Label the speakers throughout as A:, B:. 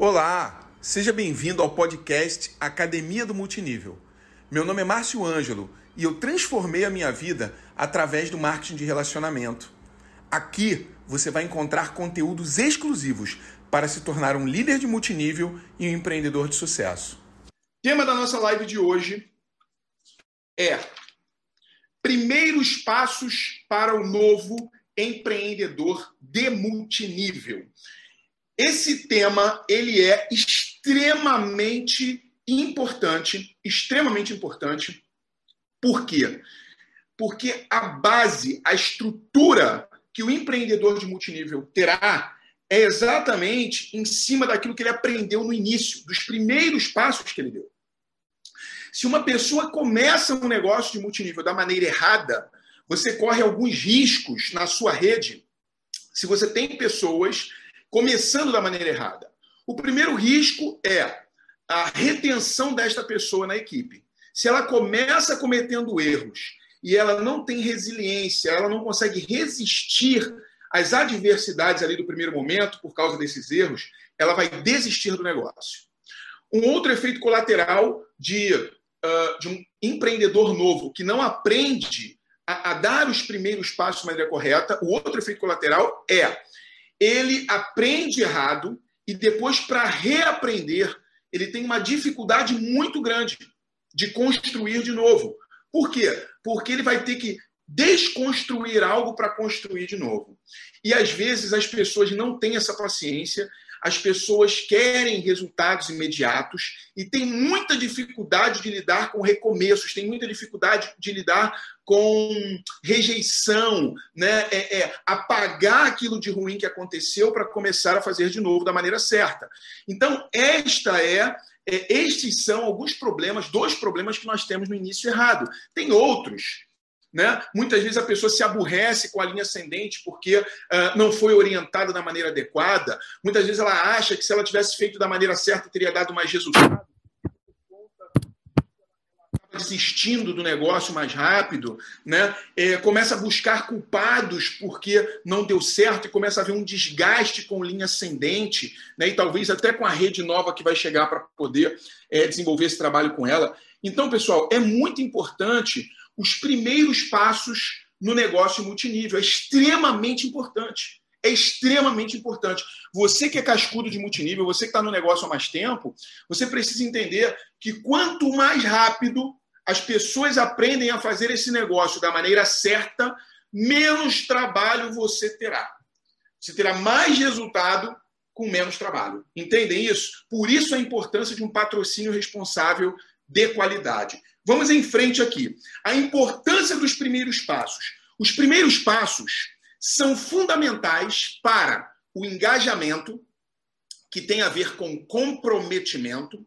A: Olá, seja bem-vindo ao podcast Academia do Multinível. Meu nome é Márcio Ângelo e eu transformei a minha vida através do marketing de relacionamento. Aqui você vai encontrar conteúdos exclusivos para se tornar um líder de multinível e um empreendedor de sucesso.
B: O tema da nossa live de hoje é Primeiros passos para o novo empreendedor de multinível. Esse tema ele é extremamente importante, extremamente importante. Por quê? Porque a base, a estrutura que o empreendedor de multinível terá é exatamente em cima daquilo que ele aprendeu no início, dos primeiros passos que ele deu. Se uma pessoa começa um negócio de multinível da maneira errada, você corre alguns riscos na sua rede se você tem pessoas começando da maneira errada. O primeiro risco é a retenção desta pessoa na equipe. Se ela começa cometendo erros e ela não tem resiliência, ela não consegue resistir às adversidades ali do primeiro momento por causa desses erros, ela vai desistir do negócio. Um outro efeito colateral de, uh, de um empreendedor novo que não aprende a, a dar os primeiros passos de maneira correta, o outro efeito colateral é ele aprende errado e depois, para reaprender, ele tem uma dificuldade muito grande de construir de novo. Por quê? Porque ele vai ter que desconstruir algo para construir de novo. E às vezes as pessoas não têm essa paciência as pessoas querem resultados imediatos e têm muita dificuldade de lidar com recomeços, têm muita dificuldade de lidar com rejeição, né? É, é, apagar aquilo de ruim que aconteceu para começar a fazer de novo da maneira certa. Então, esta é, é estes são alguns problemas, dois problemas que nós temos no início errado. Tem outros né? Muitas vezes a pessoa se aborrece com a linha ascendente porque uh, não foi orientada da maneira adequada. Muitas vezes ela acha que se ela tivesse feito da maneira certa teria dado mais resultado. Desistindo do negócio mais rápido, né? É, começa a buscar culpados porque não deu certo e começa a haver um desgaste com linha ascendente, né? e talvez até com a rede nova que vai chegar para poder é, desenvolver esse trabalho com ela. Então, pessoal, é muito importante os primeiros passos no negócio multinível. É extremamente importante. É extremamente importante. Você que é cascudo de multinível, você que está no negócio há mais tempo, você precisa entender que quanto mais rápido as pessoas aprendem a fazer esse negócio da maneira certa, menos trabalho você terá. Você terá mais resultado com menos trabalho. Entendem isso? Por isso a importância de um patrocínio responsável de qualidade. Vamos em frente aqui. A importância dos primeiros passos. Os primeiros passos são fundamentais para o engajamento, que tem a ver com comprometimento,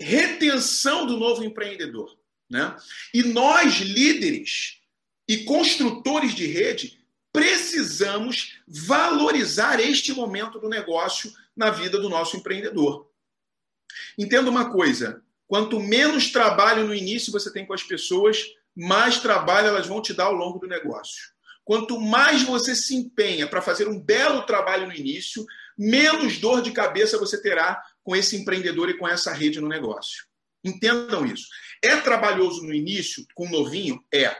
B: retenção do novo empreendedor. Né? E nós, líderes e construtores de rede, precisamos valorizar este momento do negócio na vida do nosso empreendedor. Entenda uma coisa: Quanto menos trabalho no início você tem com as pessoas, mais trabalho elas vão te dar ao longo do negócio. Quanto mais você se empenha para fazer um belo trabalho no início, menos dor de cabeça você terá com esse empreendedor e com essa rede no negócio. Entendam isso. É trabalhoso no início, com novinho? É.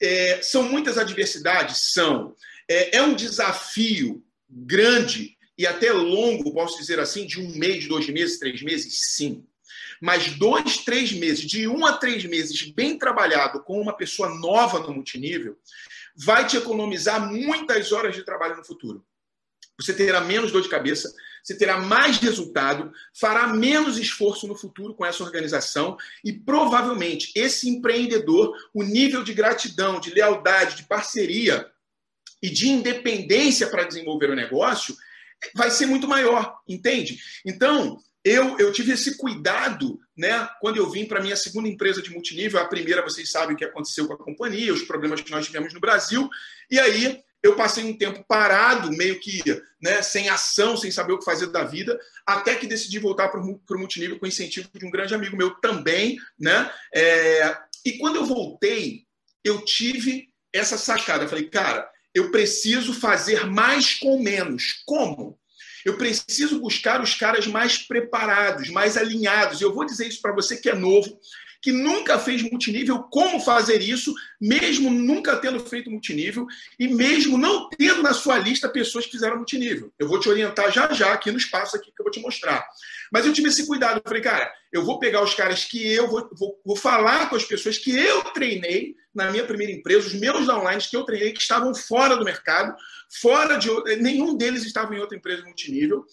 B: é são muitas adversidades? São. É, é um desafio grande e até longo, posso dizer assim, de um mês, dois meses, três meses? Sim. Mas dois, três meses, de um a três meses, bem trabalhado com uma pessoa nova no multinível, vai te economizar muitas horas de trabalho no futuro. Você terá menos dor de cabeça, você terá mais resultado, fará menos esforço no futuro com essa organização e provavelmente esse empreendedor, o nível de gratidão, de lealdade, de parceria e de independência para desenvolver o negócio vai ser muito maior, entende? Então, eu, eu tive esse cuidado, né, quando eu vim para minha segunda empresa de multinível. A primeira, vocês sabem o que aconteceu com a companhia, os problemas que nós tivemos no Brasil. E aí eu passei um tempo parado, meio que né, sem ação, sem saber o que fazer da vida, até que decidi voltar para o multinível com incentivo de um grande amigo meu também. Né? É... E quando eu voltei, eu tive essa sacada. Eu falei, cara, eu preciso fazer mais com menos. Como? Eu preciso buscar os caras mais preparados, mais alinhados. E eu vou dizer isso para você que é novo, que nunca fez multinível, como fazer isso, mesmo nunca tendo feito multinível e mesmo não tendo na sua lista pessoas que fizeram multinível. Eu vou te orientar já já aqui no espaço aqui que eu vou te mostrar. Mas eu tive esse cuidado. Eu falei, cara, eu vou pegar os caras que eu vou, vou, vou falar com as pessoas que eu treinei na minha primeira empresa, os meus downlines que eu treinei, que estavam fora do mercado, fora de nenhum deles estava em outra empresa multinível.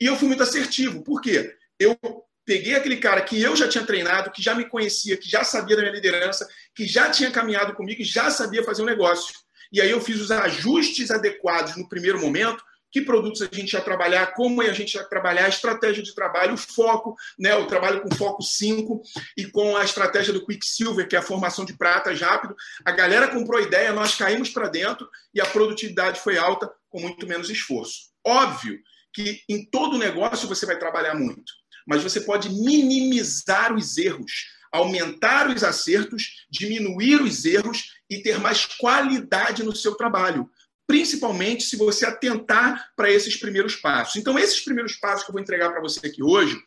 B: E eu fui muito assertivo. Por quê? Eu peguei aquele cara que eu já tinha treinado, que já me conhecia, que já sabia da minha liderança, que já tinha caminhado comigo e já sabia fazer um negócio. E aí eu fiz os ajustes adequados no primeiro momento, que produtos a gente ia trabalhar, como a gente ia trabalhar, a estratégia de trabalho, o foco, né, o trabalho com foco 5 e com a estratégia do Quicksilver, que é a formação de pratas rápido. A galera comprou a ideia, nós caímos para dentro e a produtividade foi alta com muito menos esforço. Óbvio que em todo negócio você vai trabalhar muito mas você pode minimizar os erros, aumentar os acertos, diminuir os erros e ter mais qualidade no seu trabalho. Principalmente se você atentar para esses primeiros passos. Então, esses primeiros passos que eu vou entregar para você aqui hoje,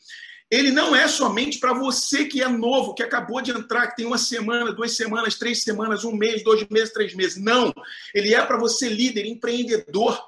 B: ele não é somente para você que é novo, que acabou de entrar, que tem uma semana, duas semanas, três semanas, um mês, dois meses, três meses. Não. Ele é para você, líder, empreendedor.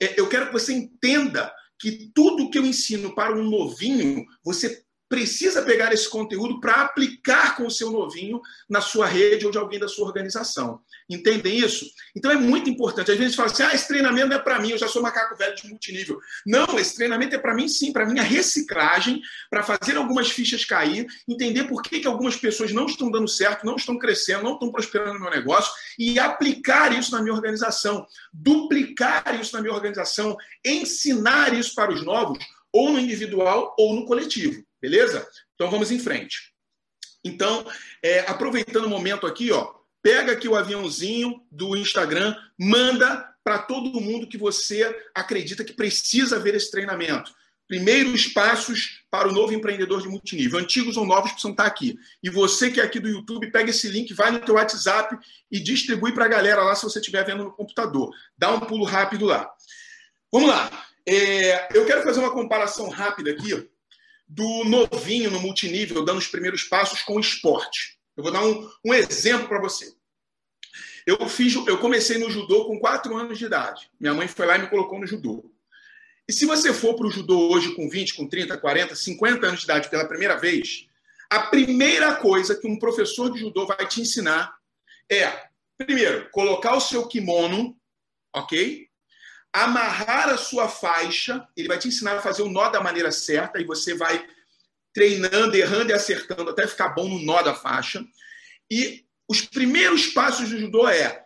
B: É, eu quero que você entenda que tudo que eu ensino para um novinho, você precisa pegar esse conteúdo para aplicar com o seu novinho na sua rede ou de alguém da sua organização. Entendem isso? Então é muito importante. Às vezes fala assim: ah, esse treinamento é para mim, eu já sou macaco velho de multinível. Não, esse treinamento é para mim sim, para minha reciclagem, para fazer algumas fichas cair, entender por que, que algumas pessoas não estão dando certo, não estão crescendo, não estão prosperando no meu negócio e aplicar isso na minha organização, duplicar isso na minha organização, ensinar isso para os novos, ou no individual ou no coletivo. Beleza? Então vamos em frente. Então, é, aproveitando o momento aqui, ó, pega aqui o aviãozinho do Instagram, manda para todo mundo que você acredita que precisa ver esse treinamento. Primeiros passos para o novo empreendedor de multinível. Antigos ou novos precisam estar aqui. E você que é aqui do YouTube, pega esse link, vai no teu WhatsApp e distribui para a galera lá se você estiver vendo no computador. Dá um pulo rápido lá. Vamos lá. É, eu quero fazer uma comparação rápida aqui do novinho no multinível dando os primeiros passos com esporte. Eu vou dar um, um exemplo para você. Eu fiz, eu comecei no judô com 4 anos de idade. Minha mãe foi lá e me colocou no judô. E se você for para o judô hoje com 20, com 30, 40, 50 anos de idade pela primeira vez, a primeira coisa que um professor de judô vai te ensinar é, primeiro, colocar o seu kimono, ok? Amarrar a sua faixa, ele vai te ensinar a fazer o nó da maneira certa e você vai treinando, errando e acertando até ficar bom no nó da faixa. E os primeiros passos do judô é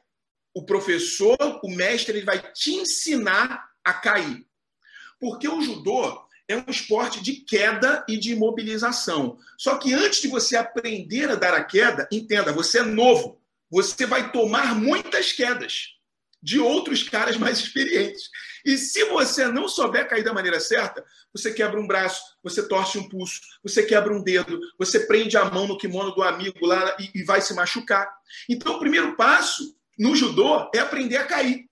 B: o professor, o mestre, ele vai te ensinar a cair. Porque o judô é um esporte de queda e de imobilização. Só que antes de você aprender a dar a queda, entenda, você é novo. Você vai tomar muitas quedas de outros caras mais experientes. E se você não souber cair da maneira certa, você quebra um braço, você torce um pulso, você quebra um dedo, você prende a mão no kimono do amigo lá e, e vai se machucar. Então, o primeiro passo no judô é aprender a cair.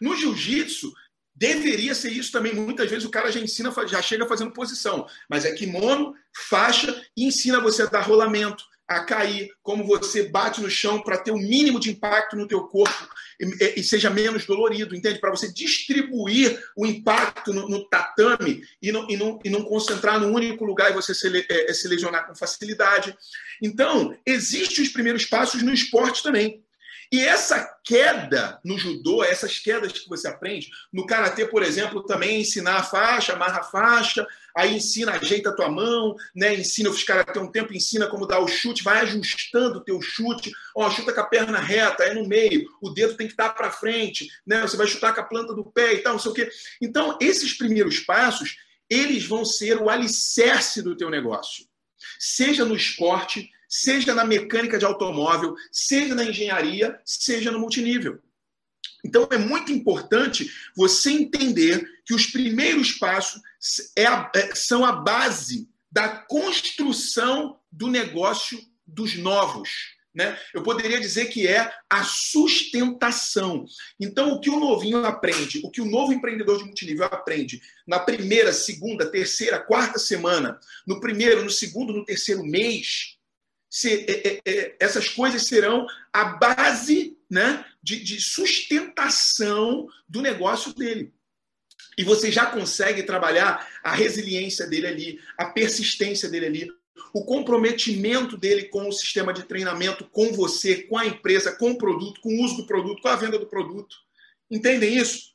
B: No jiu-jitsu, deveria ser isso também. Muitas vezes o cara já ensina, já chega fazendo posição, mas é kimono, faixa e ensina você a dar rolamento, a cair, como você bate no chão para ter o mínimo de impacto no teu corpo e, e seja menos dolorido, entende? Para você distribuir o impacto no, no tatame e não, e, não, e não concentrar no único lugar e você se, é, é, se lesionar com facilidade. Então, existem os primeiros passos no esporte também. E essa queda no judô, essas quedas que você aprende, no karatê, por exemplo, também ensinar a faixa, amarra a faixa, aí ensina, ajeita a tua mão, né? Ensina, os caras ter um tempo, ensina como dar o chute, vai ajustando o teu chute, ó, chuta com a perna reta, é no meio, o dedo tem que estar para frente, né? Você vai chutar com a planta do pé e tal, não sei o quê. Então, esses primeiros passos, eles vão ser o alicerce do teu negócio. Seja no esporte, seja na mecânica de automóvel, seja na engenharia, seja no multinível. Então é muito importante você entender que os primeiros passos é a, é, são a base da construção do negócio dos novos. Né? Eu poderia dizer que é a sustentação. Então, o que o novinho aprende, o que o novo empreendedor de multinível aprende na primeira, segunda, terceira, quarta semana, no primeiro, no segundo, no terceiro mês, se, é, é, é, essas coisas serão a base né, de, de sustentação do negócio dele. E você já consegue trabalhar a resiliência dele ali, a persistência dele ali, o comprometimento dele com o sistema de treinamento, com você, com a empresa, com o produto, com o uso do produto, com a venda do produto. Entendem isso?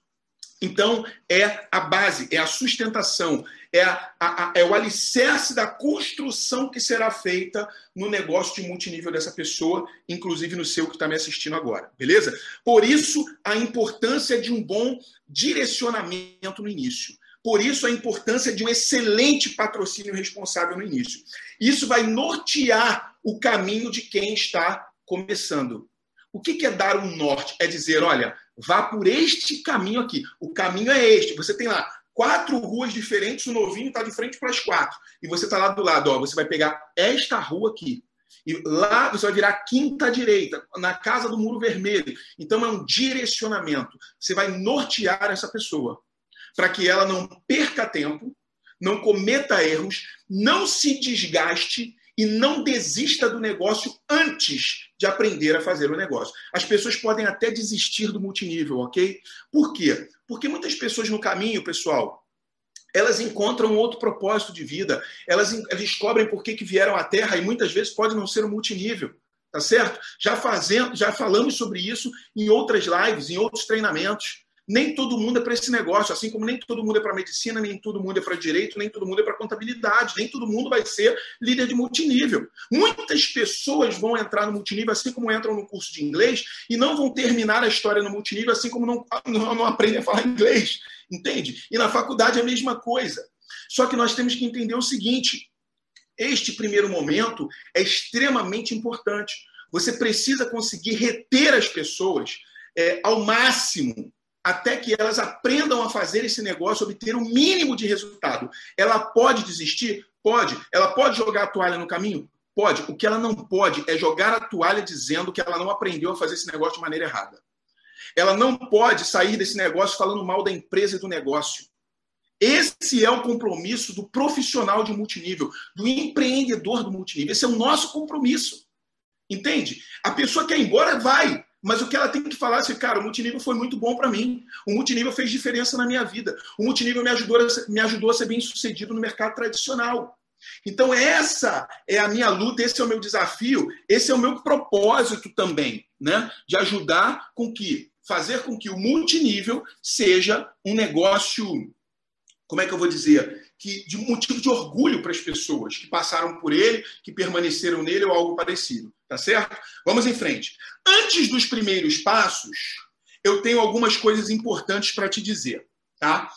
B: Então, é a base, é a sustentação, é, a, a, é o alicerce da construção que será feita no negócio de multinível dessa pessoa, inclusive no seu que está me assistindo agora, beleza? Por isso, a importância de um bom direcionamento no início. Por isso, a importância de um excelente patrocínio responsável no início. Isso vai nortear o caminho de quem está começando. O que é dar um norte? É dizer, olha, vá por este caminho aqui. O caminho é este. Você tem lá quatro ruas diferentes, o novinho está de frente para as quatro. E você está lá do lado, ó, você vai pegar esta rua aqui. E lá você vai virar quinta direita, na casa do muro vermelho. Então é um direcionamento. Você vai nortear essa pessoa para que ela não perca tempo, não cometa erros, não se desgaste e não desista do negócio antes de aprender a fazer o negócio. As pessoas podem até desistir do multinível, ok? Por quê? Porque muitas pessoas no caminho, pessoal, elas encontram outro propósito de vida, elas descobrem por que, que vieram à Terra e muitas vezes pode não ser o multinível, tá certo? Já fazendo, já falamos sobre isso em outras lives, em outros treinamentos. Nem todo mundo é para esse negócio, assim como nem todo mundo é para medicina, nem todo mundo é para direito, nem todo mundo é para contabilidade, nem todo mundo vai ser líder de multinível. Muitas pessoas vão entrar no multinível assim como entram no curso de inglês e não vão terminar a história no multinível assim como não, não, não aprendem a falar inglês, entende? E na faculdade é a mesma coisa. Só que nós temos que entender o seguinte: este primeiro momento é extremamente importante. Você precisa conseguir reter as pessoas é, ao máximo até que elas aprendam a fazer esse negócio, obter o mínimo de resultado. Ela pode desistir? Pode. Ela pode jogar a toalha no caminho? Pode. O que ela não pode é jogar a toalha dizendo que ela não aprendeu a fazer esse negócio de maneira errada. Ela não pode sair desse negócio falando mal da empresa e do negócio. Esse é o compromisso do profissional de multinível, do empreendedor do multinível. Esse é o nosso compromisso. Entende? A pessoa quer ir embora, vai. Mas o que ela tem que falar é assim, cara, o multinível foi muito bom para mim. O multinível fez diferença na minha vida. O multinível me ajudou, a, me ajudou a ser bem sucedido no mercado tradicional. Então, essa é a minha luta, esse é o meu desafio, esse é o meu propósito também, né? De ajudar com que, fazer com que o multinível seja um negócio, como é que eu vou dizer? Que, de motivo de orgulho para as pessoas que passaram por ele, que permaneceram nele ou algo parecido. Tá certo? Vamos em frente. Antes dos primeiros passos, eu tenho algumas coisas importantes para te dizer, tá?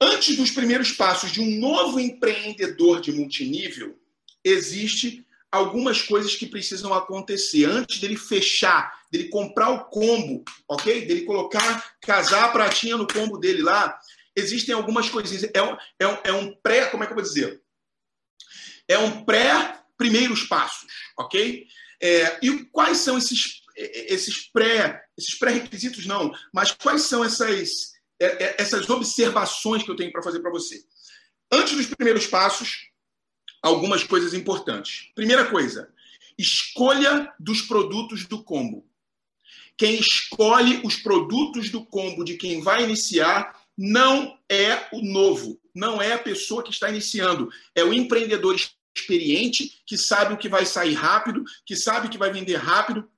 B: Antes dos primeiros passos de um novo empreendedor de multinível, existe algumas coisas que precisam acontecer antes dele fechar, dele comprar o combo, ok? Dele colocar, casar a pratinha no combo dele lá. Existem algumas coisinhas. É um, é um, é um pré, como é que eu vou dizer? É um pré primeiros passos, ok? É, e quais são esses, esses pré esses pré-requisitos não, mas quais são essas é, é, essas observações que eu tenho para fazer para você? Antes dos primeiros passos, algumas coisas importantes. Primeira coisa, escolha dos produtos do combo. Quem escolhe os produtos do combo de quem vai iniciar não é o novo, não é a pessoa que está iniciando, é o empreendedor experiente, que sabe o que vai sair rápido, que sabe que vai vender rápido,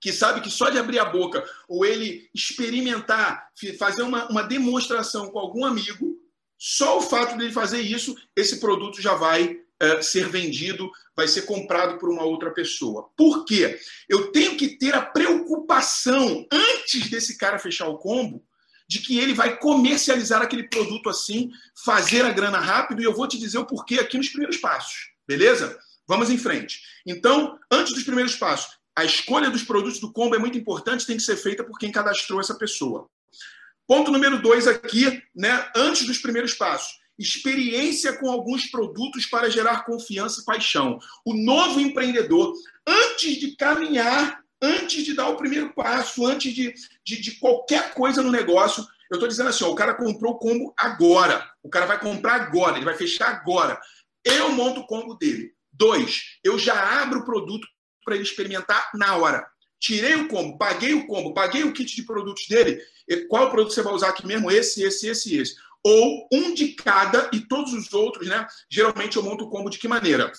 B: que sabe que só de abrir a boca ou ele experimentar, fazer uma, uma demonstração com algum amigo, só o fato dele fazer isso, esse produto já vai é, ser vendido, vai ser comprado por uma outra pessoa. Por quê? Eu tenho que ter a preocupação, antes desse cara fechar o combo, de que ele vai comercializar aquele produto assim, fazer a grana rápido, e eu vou te dizer o porquê aqui nos primeiros passos, beleza? Vamos em frente. Então, antes dos primeiros passos, a escolha dos produtos do combo é muito importante, tem que ser feita por quem cadastrou essa pessoa. Ponto número dois aqui, né? Antes dos primeiros passos, experiência com alguns produtos para gerar confiança e paixão. O novo empreendedor, antes de caminhar, antes de dar o primeiro passo, antes de, de, de qualquer coisa no negócio, eu estou dizendo assim: ó, o cara comprou o combo agora. O cara vai comprar agora, ele vai fechar agora. Eu monto o combo dele. Dois, eu já abro o produto para ele experimentar na hora. Tirei o combo, paguei o combo, paguei o kit de produtos dele. Qual produto você vai usar aqui mesmo? Esse, esse, esse, esse. Ou um de cada e todos os outros, né? Geralmente eu monto o combo de que maneira?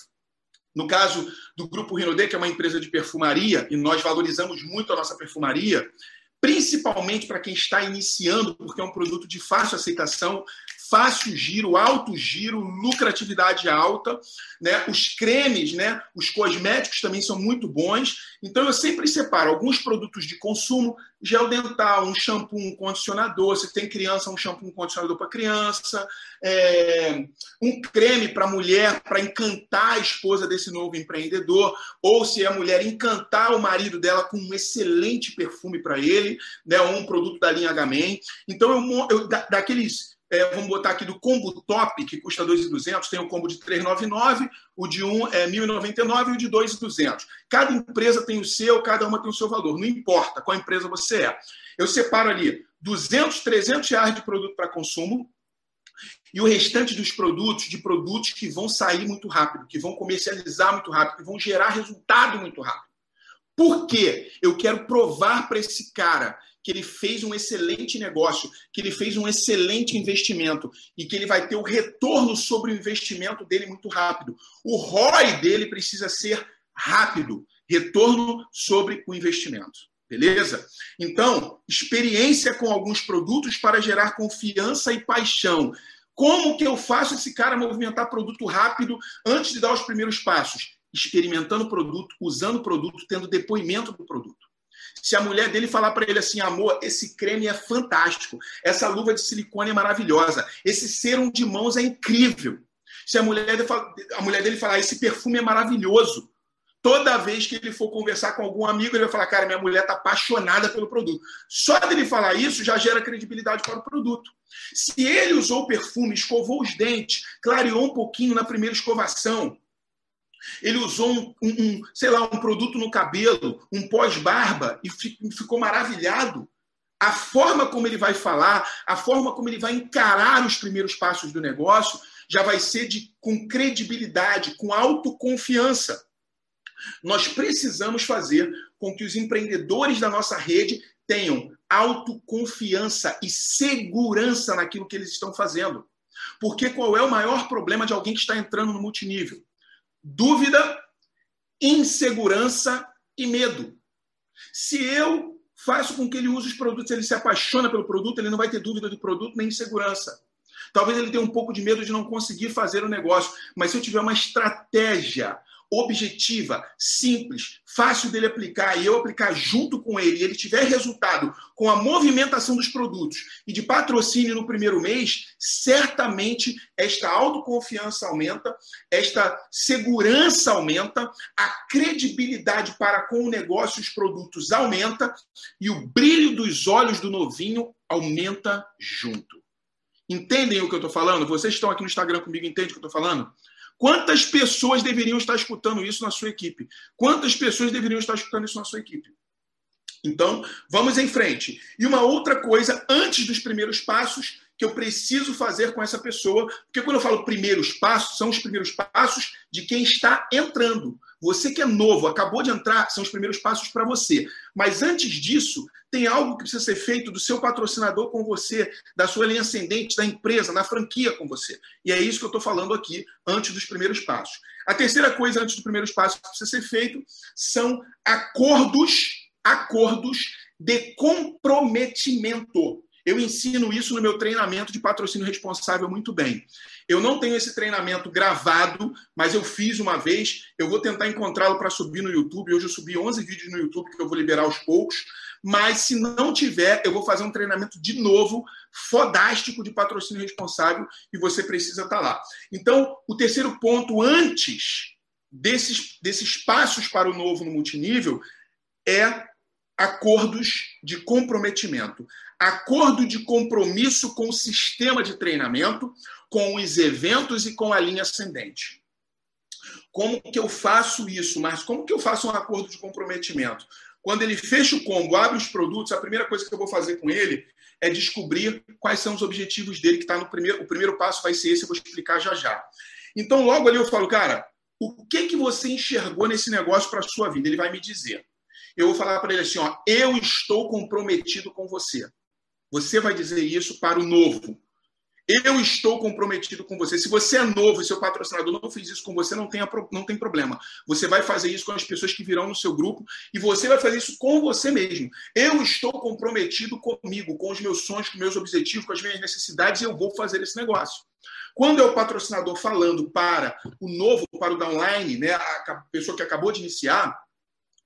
B: No caso do Grupo Rinode, que é uma empresa de perfumaria, e nós valorizamos muito a nossa perfumaria, principalmente para quem está iniciando, porque é um produto de fácil aceitação, fácil giro, alto giro, lucratividade alta, né? Os cremes, né? Os cosméticos também são muito bons. Então eu sempre separo alguns produtos de consumo, gel dental, um shampoo, um condicionador. Se tem criança, um shampoo, um condicionador para criança, é... um creme para mulher para encantar a esposa desse novo empreendedor, ou se é a mulher encantar o marido dela com um excelente perfume para ele, né? Ou um produto da linha H-Man. Então eu, eu daqueles é, vamos botar aqui do combo top, que custa 2.200, tem o combo de 399, o de 1 é 1.099 e o de 2.200. Cada empresa tem o seu, cada uma tem o seu valor. Não importa qual empresa você é. Eu separo ali 200, 300 reais de produto para consumo e o restante dos produtos, de produtos que vão sair muito rápido, que vão comercializar muito rápido, que vão gerar resultado muito rápido. Por quê? Eu quero provar para esse cara que ele fez um excelente negócio, que ele fez um excelente investimento e que ele vai ter o retorno sobre o investimento dele muito rápido. O ROI dele precisa ser rápido retorno sobre o investimento. Beleza? Então, experiência com alguns produtos para gerar confiança e paixão. Como que eu faço esse cara movimentar produto rápido antes de dar os primeiros passos? Experimentando o produto, usando o produto, tendo depoimento do produto. Se a mulher dele falar para ele assim, amor, esse creme é fantástico, essa luva de silicone é maravilhosa, esse serum de mãos é incrível. Se a mulher, dele, a mulher dele falar, esse perfume é maravilhoso, toda vez que ele for conversar com algum amigo, ele vai falar, cara, minha mulher está apaixonada pelo produto. Só dele falar isso já gera credibilidade para o produto. Se ele usou perfume, escovou os dentes, clareou um pouquinho na primeira escovação, ele usou um, um, um, sei lá, um produto no cabelo, um pós-barba e ficou maravilhado. A forma como ele vai falar, a forma como ele vai encarar os primeiros passos do negócio, já vai ser de, com credibilidade, com autoconfiança. Nós precisamos fazer com que os empreendedores da nossa rede tenham autoconfiança e segurança naquilo que eles estão fazendo. Porque qual é o maior problema de alguém que está entrando no multinível? Dúvida, insegurança e medo. Se eu faço com que ele use os produtos, ele se apaixona pelo produto, ele não vai ter dúvida do produto nem insegurança. Talvez ele tenha um pouco de medo de não conseguir fazer o negócio, mas se eu tiver uma estratégia objetiva, simples, fácil dele aplicar e eu aplicar junto com ele e ele tiver resultado com a movimentação dos produtos e de patrocínio no primeiro mês, certamente esta autoconfiança aumenta, esta segurança aumenta, a credibilidade para com o negócio e os produtos aumenta e o brilho dos olhos do novinho aumenta junto. Entendem o que eu estou falando? Vocês estão aqui no Instagram comigo, entendem o que eu estou falando? Quantas pessoas deveriam estar escutando isso na sua equipe? Quantas pessoas deveriam estar escutando isso na sua equipe? Então, vamos em frente. E uma outra coisa, antes dos primeiros passos, que eu preciso fazer com essa pessoa, porque quando eu falo primeiros passos, são os primeiros passos de quem está entrando. Você que é novo, acabou de entrar, são os primeiros passos para você. Mas antes disso, tem algo que precisa ser feito do seu patrocinador com você, da sua linha ascendente, da empresa, na franquia com você. E é isso que eu estou falando aqui antes dos primeiros passos. A terceira coisa antes dos primeiros passos que precisa ser feito são acordos, acordos de comprometimento. Eu ensino isso no meu treinamento de patrocínio responsável muito bem. Eu não tenho esse treinamento gravado, mas eu fiz uma vez. Eu vou tentar encontrá-lo para subir no YouTube. Hoje eu subi 11 vídeos no YouTube que eu vou liberar aos poucos. Mas se não tiver, eu vou fazer um treinamento de novo, fodástico de patrocínio responsável e você precisa estar tá lá. Então, o terceiro ponto antes desses, desses passos para o novo no multinível é acordos de comprometimento. Acordo de compromisso com o sistema de treinamento, com os eventos e com a linha ascendente. Como que eu faço isso, Mas Como que eu faço um acordo de comprometimento? Quando ele fecha o combo, abre os produtos, a primeira coisa que eu vou fazer com ele é descobrir quais são os objetivos dele, que está no primeiro. O primeiro passo vai ser esse, eu vou explicar já já. Então, logo ali eu falo, cara, o que que você enxergou nesse negócio para a sua vida? Ele vai me dizer. Eu vou falar para ele assim, ó, eu estou comprometido com você. Você vai dizer isso para o novo. Eu estou comprometido com você. Se você é novo e seu patrocinador não fez isso com você, não tem, não tem problema. Você vai fazer isso com as pessoas que virão no seu grupo e você vai fazer isso com você mesmo. Eu estou comprometido comigo, com os meus sonhos, com meus objetivos, com as minhas necessidades e eu vou fazer esse negócio. Quando é o patrocinador falando para o novo, para o downline, né, a pessoa que acabou de iniciar,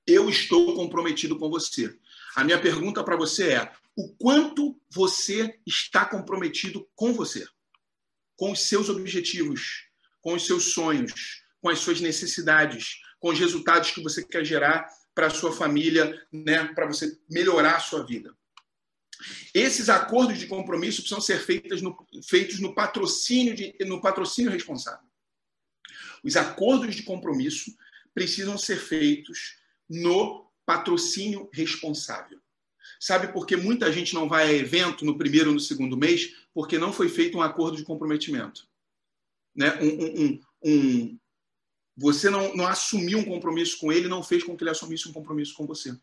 B: eu estou comprometido com você. A minha pergunta para você é: o quanto você está comprometido com você, com os seus objetivos, com os seus sonhos, com as suas necessidades, com os resultados que você quer gerar para a sua família, né, para você melhorar a sua vida. Esses acordos de compromisso precisam ser feitos no, feitos no patrocínio, de, no patrocínio responsável. Os acordos de compromisso precisam ser feitos no patrocínio responsável. Sabe por que muita gente não vai a evento no primeiro ou no segundo mês? Porque não foi feito um acordo de comprometimento. Né? Um, um, um, você não, não assumiu um compromisso com ele, não fez com que ele assumisse um compromisso com você.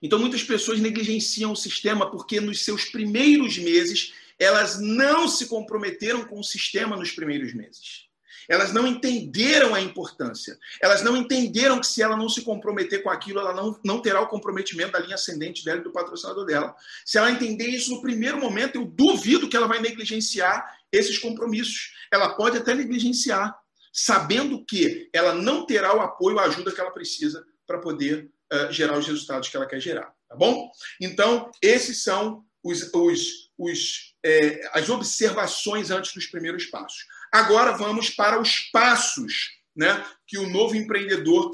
B: Então, muitas pessoas negligenciam o sistema porque nos seus primeiros meses elas não se comprometeram com o sistema nos primeiros meses. Elas não entenderam a importância. Elas não entenderam que se ela não se comprometer com aquilo, ela não, não terá o comprometimento da linha ascendente dela e do patrocinador dela. Se ela entender isso no primeiro momento, eu duvido que ela vai negligenciar esses compromissos. Ela pode até negligenciar, sabendo que ela não terá o apoio, a ajuda que ela precisa para poder uh, gerar os resultados que ela quer gerar. Tá bom? Então, esses são os, os, os, é, as observações antes dos primeiros passos. Agora vamos para os passos né, que o novo empreendedor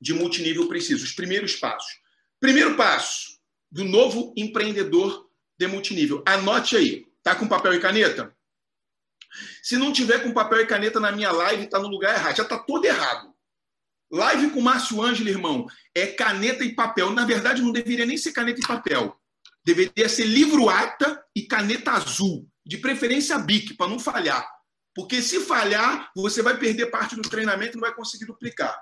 B: de multinível precisa, os primeiros passos. Primeiro passo do novo empreendedor de multinível. Anote aí. Tá com papel e caneta? Se não tiver com papel e caneta na minha live, está no lugar errado. Já está todo errado. Live com Márcio Ângelo, irmão, é caneta e papel. Na verdade, não deveria nem ser caneta e papel. Deveria ser livro ata e caneta azul. De preferência BIC, para não falhar. Porque se falhar, você vai perder parte do treinamento e não vai conseguir duplicar.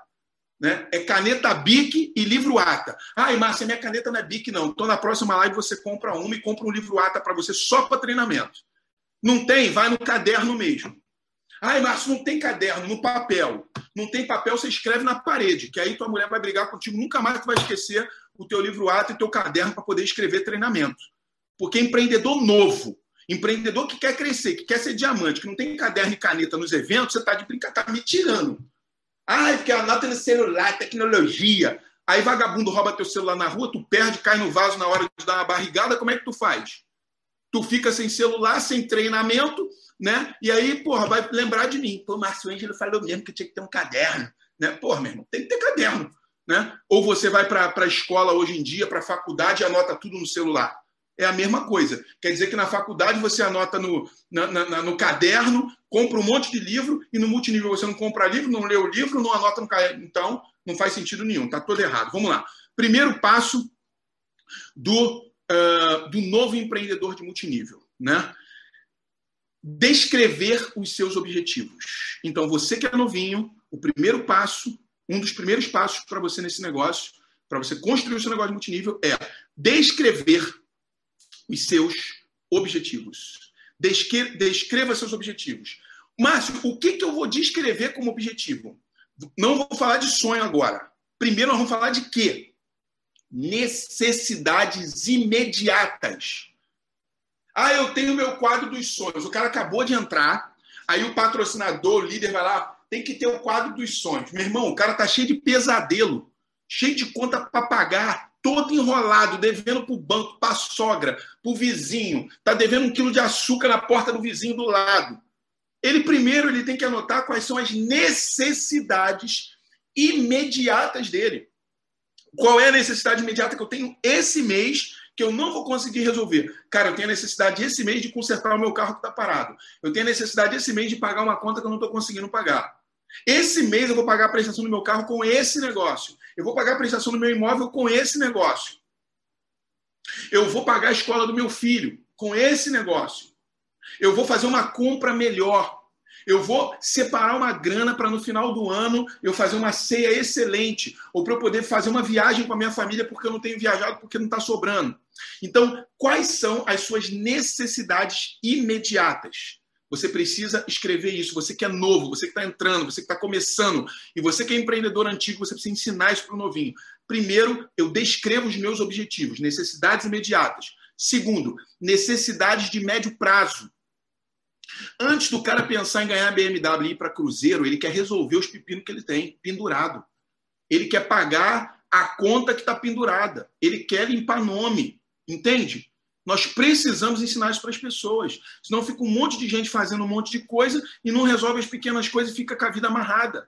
B: Né? É caneta BIC e livro ATA. Ai, Márcia, minha caneta não é BIC, não. Então, na próxima live, você compra uma e compra um livro ATA para você só para treinamento. Não tem? Vai no caderno mesmo. Ai, Márcio, não tem caderno, no papel. Não tem papel, você escreve na parede, que aí tua mulher vai brigar contigo, nunca mais tu vai esquecer o teu livro ATA e teu caderno para poder escrever treinamento. Porque empreendedor novo, Empreendedor que quer crescer, que quer ser diamante, que não tem caderno e caneta nos eventos, você está de brincadeira, tá me tirando. Ah, porque anota no celular, tecnologia. Aí vagabundo rouba teu celular na rua, tu perde, cai no vaso na hora de dar uma barrigada, como é que tu faz? Tu fica sem celular, sem treinamento, né? E aí, porra, vai lembrar de mim. Pô, Márcio Ângelo falou mesmo que tinha que ter um caderno, né? Porra, meu irmão, tem que ter caderno, né? Ou você vai para a escola hoje em dia, para a faculdade e anota tudo no celular é a mesma coisa. Quer dizer que na faculdade você anota no, na, na, no caderno, compra um monte de livro e no multinível você não compra livro, não lê o livro, não anota no caderno. Então, não faz sentido nenhum, está todo errado. Vamos lá. Primeiro passo do, uh, do novo empreendedor de multinível, né? Descrever os seus objetivos. Então, você que é novinho, o primeiro passo, um dos primeiros passos para você nesse negócio, para você construir o seu negócio de multinível, é descrever os seus objetivos. Descreva seus objetivos. Márcio, o que, que eu vou descrever como objetivo? Não vou falar de sonho agora. Primeiro, nós vamos falar de quê? Necessidades imediatas. Ah, eu tenho meu quadro dos sonhos. O cara acabou de entrar, aí o patrocinador, o líder vai lá, tem que ter o quadro dos sonhos. Meu irmão, o cara tá cheio de pesadelo, cheio de conta para pagar, todo enrolado, devendo para o banco, para a sogra, para o vizinho, está devendo um quilo de açúcar na porta do vizinho do lado. Ele primeiro ele tem que anotar quais são as necessidades imediatas dele. Qual é a necessidade imediata que eu tenho esse mês que eu não vou conseguir resolver? Cara, eu tenho a necessidade esse mês de consertar o meu carro que está parado. Eu tenho a necessidade esse mês de pagar uma conta que eu não estou conseguindo pagar. Esse mês eu vou pagar a prestação do meu carro com esse negócio. Eu vou pagar a prestação do meu imóvel com esse negócio. Eu vou pagar a escola do meu filho com esse negócio. Eu vou fazer uma compra melhor. Eu vou separar uma grana para no final do ano eu fazer uma ceia excelente, ou para eu poder fazer uma viagem com a minha família porque eu não tenho viajado porque não está sobrando. Então, quais são as suas necessidades imediatas? Você precisa escrever isso. Você que é novo, você que está entrando, você que está começando, e você que é empreendedor antigo, você precisa ensinar isso para o novinho. Primeiro, eu descrevo os meus objetivos, necessidades imediatas. Segundo, necessidades de médio prazo. Antes do cara pensar em ganhar BMW e ir para Cruzeiro, ele quer resolver os pepinos que ele tem pendurado. Ele quer pagar a conta que está pendurada. Ele quer limpar nome. Entende? Nós precisamos ensinar isso para as pessoas. Senão fica um monte de gente fazendo um monte de coisa e não resolve as pequenas coisas e fica com a vida amarrada.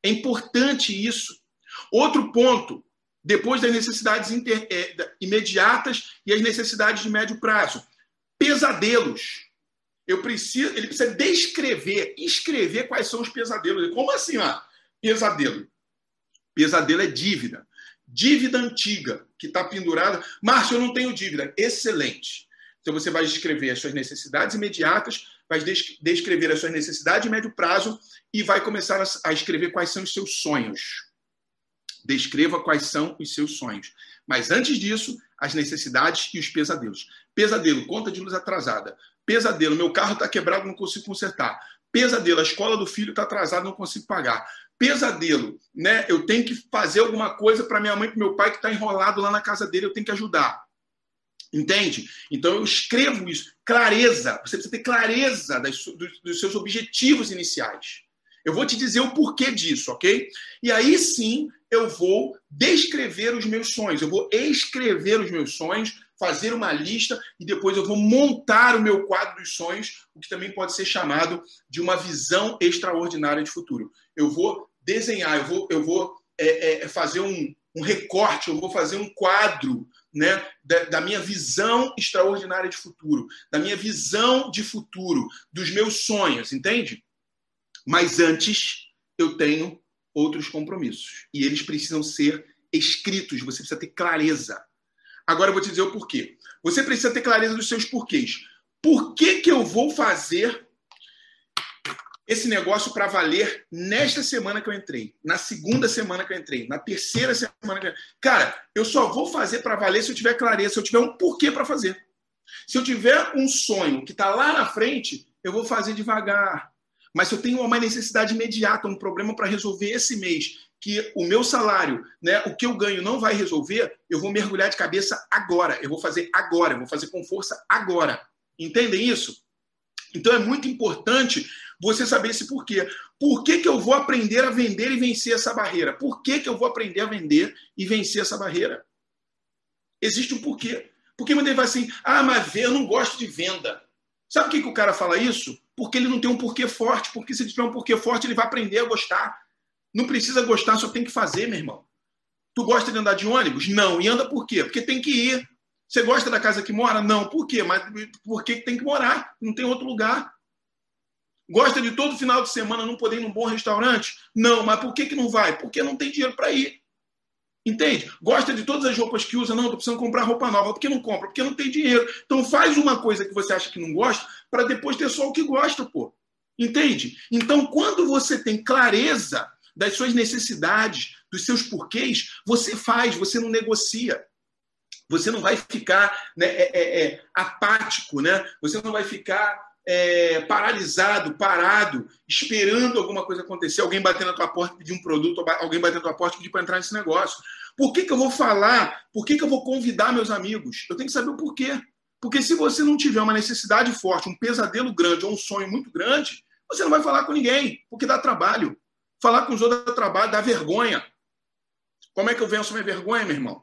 B: É importante isso. Outro ponto, depois das necessidades inter, é, imediatas e as necessidades de médio prazo. Pesadelos. Eu preciso, ele precisa descrever, escrever quais são os pesadelos. Como assim, ó? Pesadelo. Pesadelo é dívida. Dívida antiga, que está pendurada. Márcio, eu não tenho dívida. Excelente. Então você vai descrever as suas necessidades imediatas, vai descrever as suas necessidades de médio prazo e vai começar a escrever quais são os seus sonhos. Descreva quais são os seus sonhos. Mas antes disso, as necessidades e os pesadelos. Pesadelo, conta de luz atrasada. Pesadelo, meu carro está quebrado, não consigo consertar. Pesadelo, a escola do filho está atrasada, não consigo pagar pesadelo, né? Eu tenho que fazer alguma coisa para minha mãe, para meu pai que está enrolado lá na casa dele, eu tenho que ajudar. Entende? Então eu escrevo isso. Clareza. Você precisa ter clareza das, dos, dos seus objetivos iniciais. Eu vou te dizer o porquê disso, ok? E aí sim eu vou descrever os meus sonhos. Eu vou escrever os meus sonhos, fazer uma lista e depois eu vou montar o meu quadro dos sonhos, o que também pode ser chamado de uma visão extraordinária de futuro. Eu vou desenhar, eu vou, eu vou é, é, fazer um, um recorte, eu vou fazer um quadro né, da, da, minha visão extraordinária de futuro, da minha visão de futuro, dos meus sonhos, entende? Mas antes eu tenho outros compromissos e eles precisam ser escritos, você precisa ter clareza. Agora eu vou te dizer o porquê. Você precisa ter clareza dos seus porquês. Por que, que eu vou fazer esse negócio para valer nesta semana que eu entrei, na segunda semana que eu entrei, na terceira semana que eu Cara, eu só vou fazer para valer se eu tiver clareza, se eu tiver um porquê para fazer. Se eu tiver um sonho que está lá na frente, eu vou fazer devagar. Mas se eu tenho uma necessidade imediata, um problema para resolver esse mês, que o meu salário, né, o que eu ganho não vai resolver, eu vou mergulhar de cabeça agora. Eu vou fazer agora, eu vou fazer com força agora. Entendem isso? Então é muito importante você saber esse porquê. Por que, que eu vou aprender a vender e vencer essa barreira? Por que, que eu vou aprender a vender e vencer essa barreira? Existe um porquê. Porque muita gente vai assim, ah, mas eu não gosto de venda. Sabe por que, que o cara fala isso? Porque ele não tem um porquê forte. Porque se ele tiver um porquê forte, ele vai aprender a gostar. Não precisa gostar, só tem que fazer, meu irmão. Tu gosta de andar de ônibus? Não. E anda por quê? Porque tem que ir. Você gosta da casa que mora? Não. Por quê? Mas por que tem que morar? Não tem outro lugar. Gosta de todo final de semana não poder ir num bom restaurante? Não, mas por que, que não vai? Porque não tem dinheiro para ir. Entende? Gosta de todas as roupas que usa? Não, estou precisando comprar roupa nova. Por que não compra? Porque não tem dinheiro. Então faz uma coisa que você acha que não gosta para depois ter só o que gosta, pô. Entende? Então, quando você tem clareza das suas necessidades, dos seus porquês, você faz, você não negocia. Você não vai ficar né, é, é, é, apático, né? Você não vai ficar é, paralisado, parado, esperando alguma coisa acontecer, alguém bater na tua porta, pedir um produto, alguém bater na tua porta, pedir para entrar nesse negócio. Por que, que eu vou falar? Por que, que eu vou convidar meus amigos? Eu tenho que saber o porquê. Porque se você não tiver uma necessidade forte, um pesadelo grande ou um sonho muito grande, você não vai falar com ninguém, porque dá trabalho. Falar com os outros dá trabalho, dá vergonha. Como é que eu venço minha vergonha, meu irmão?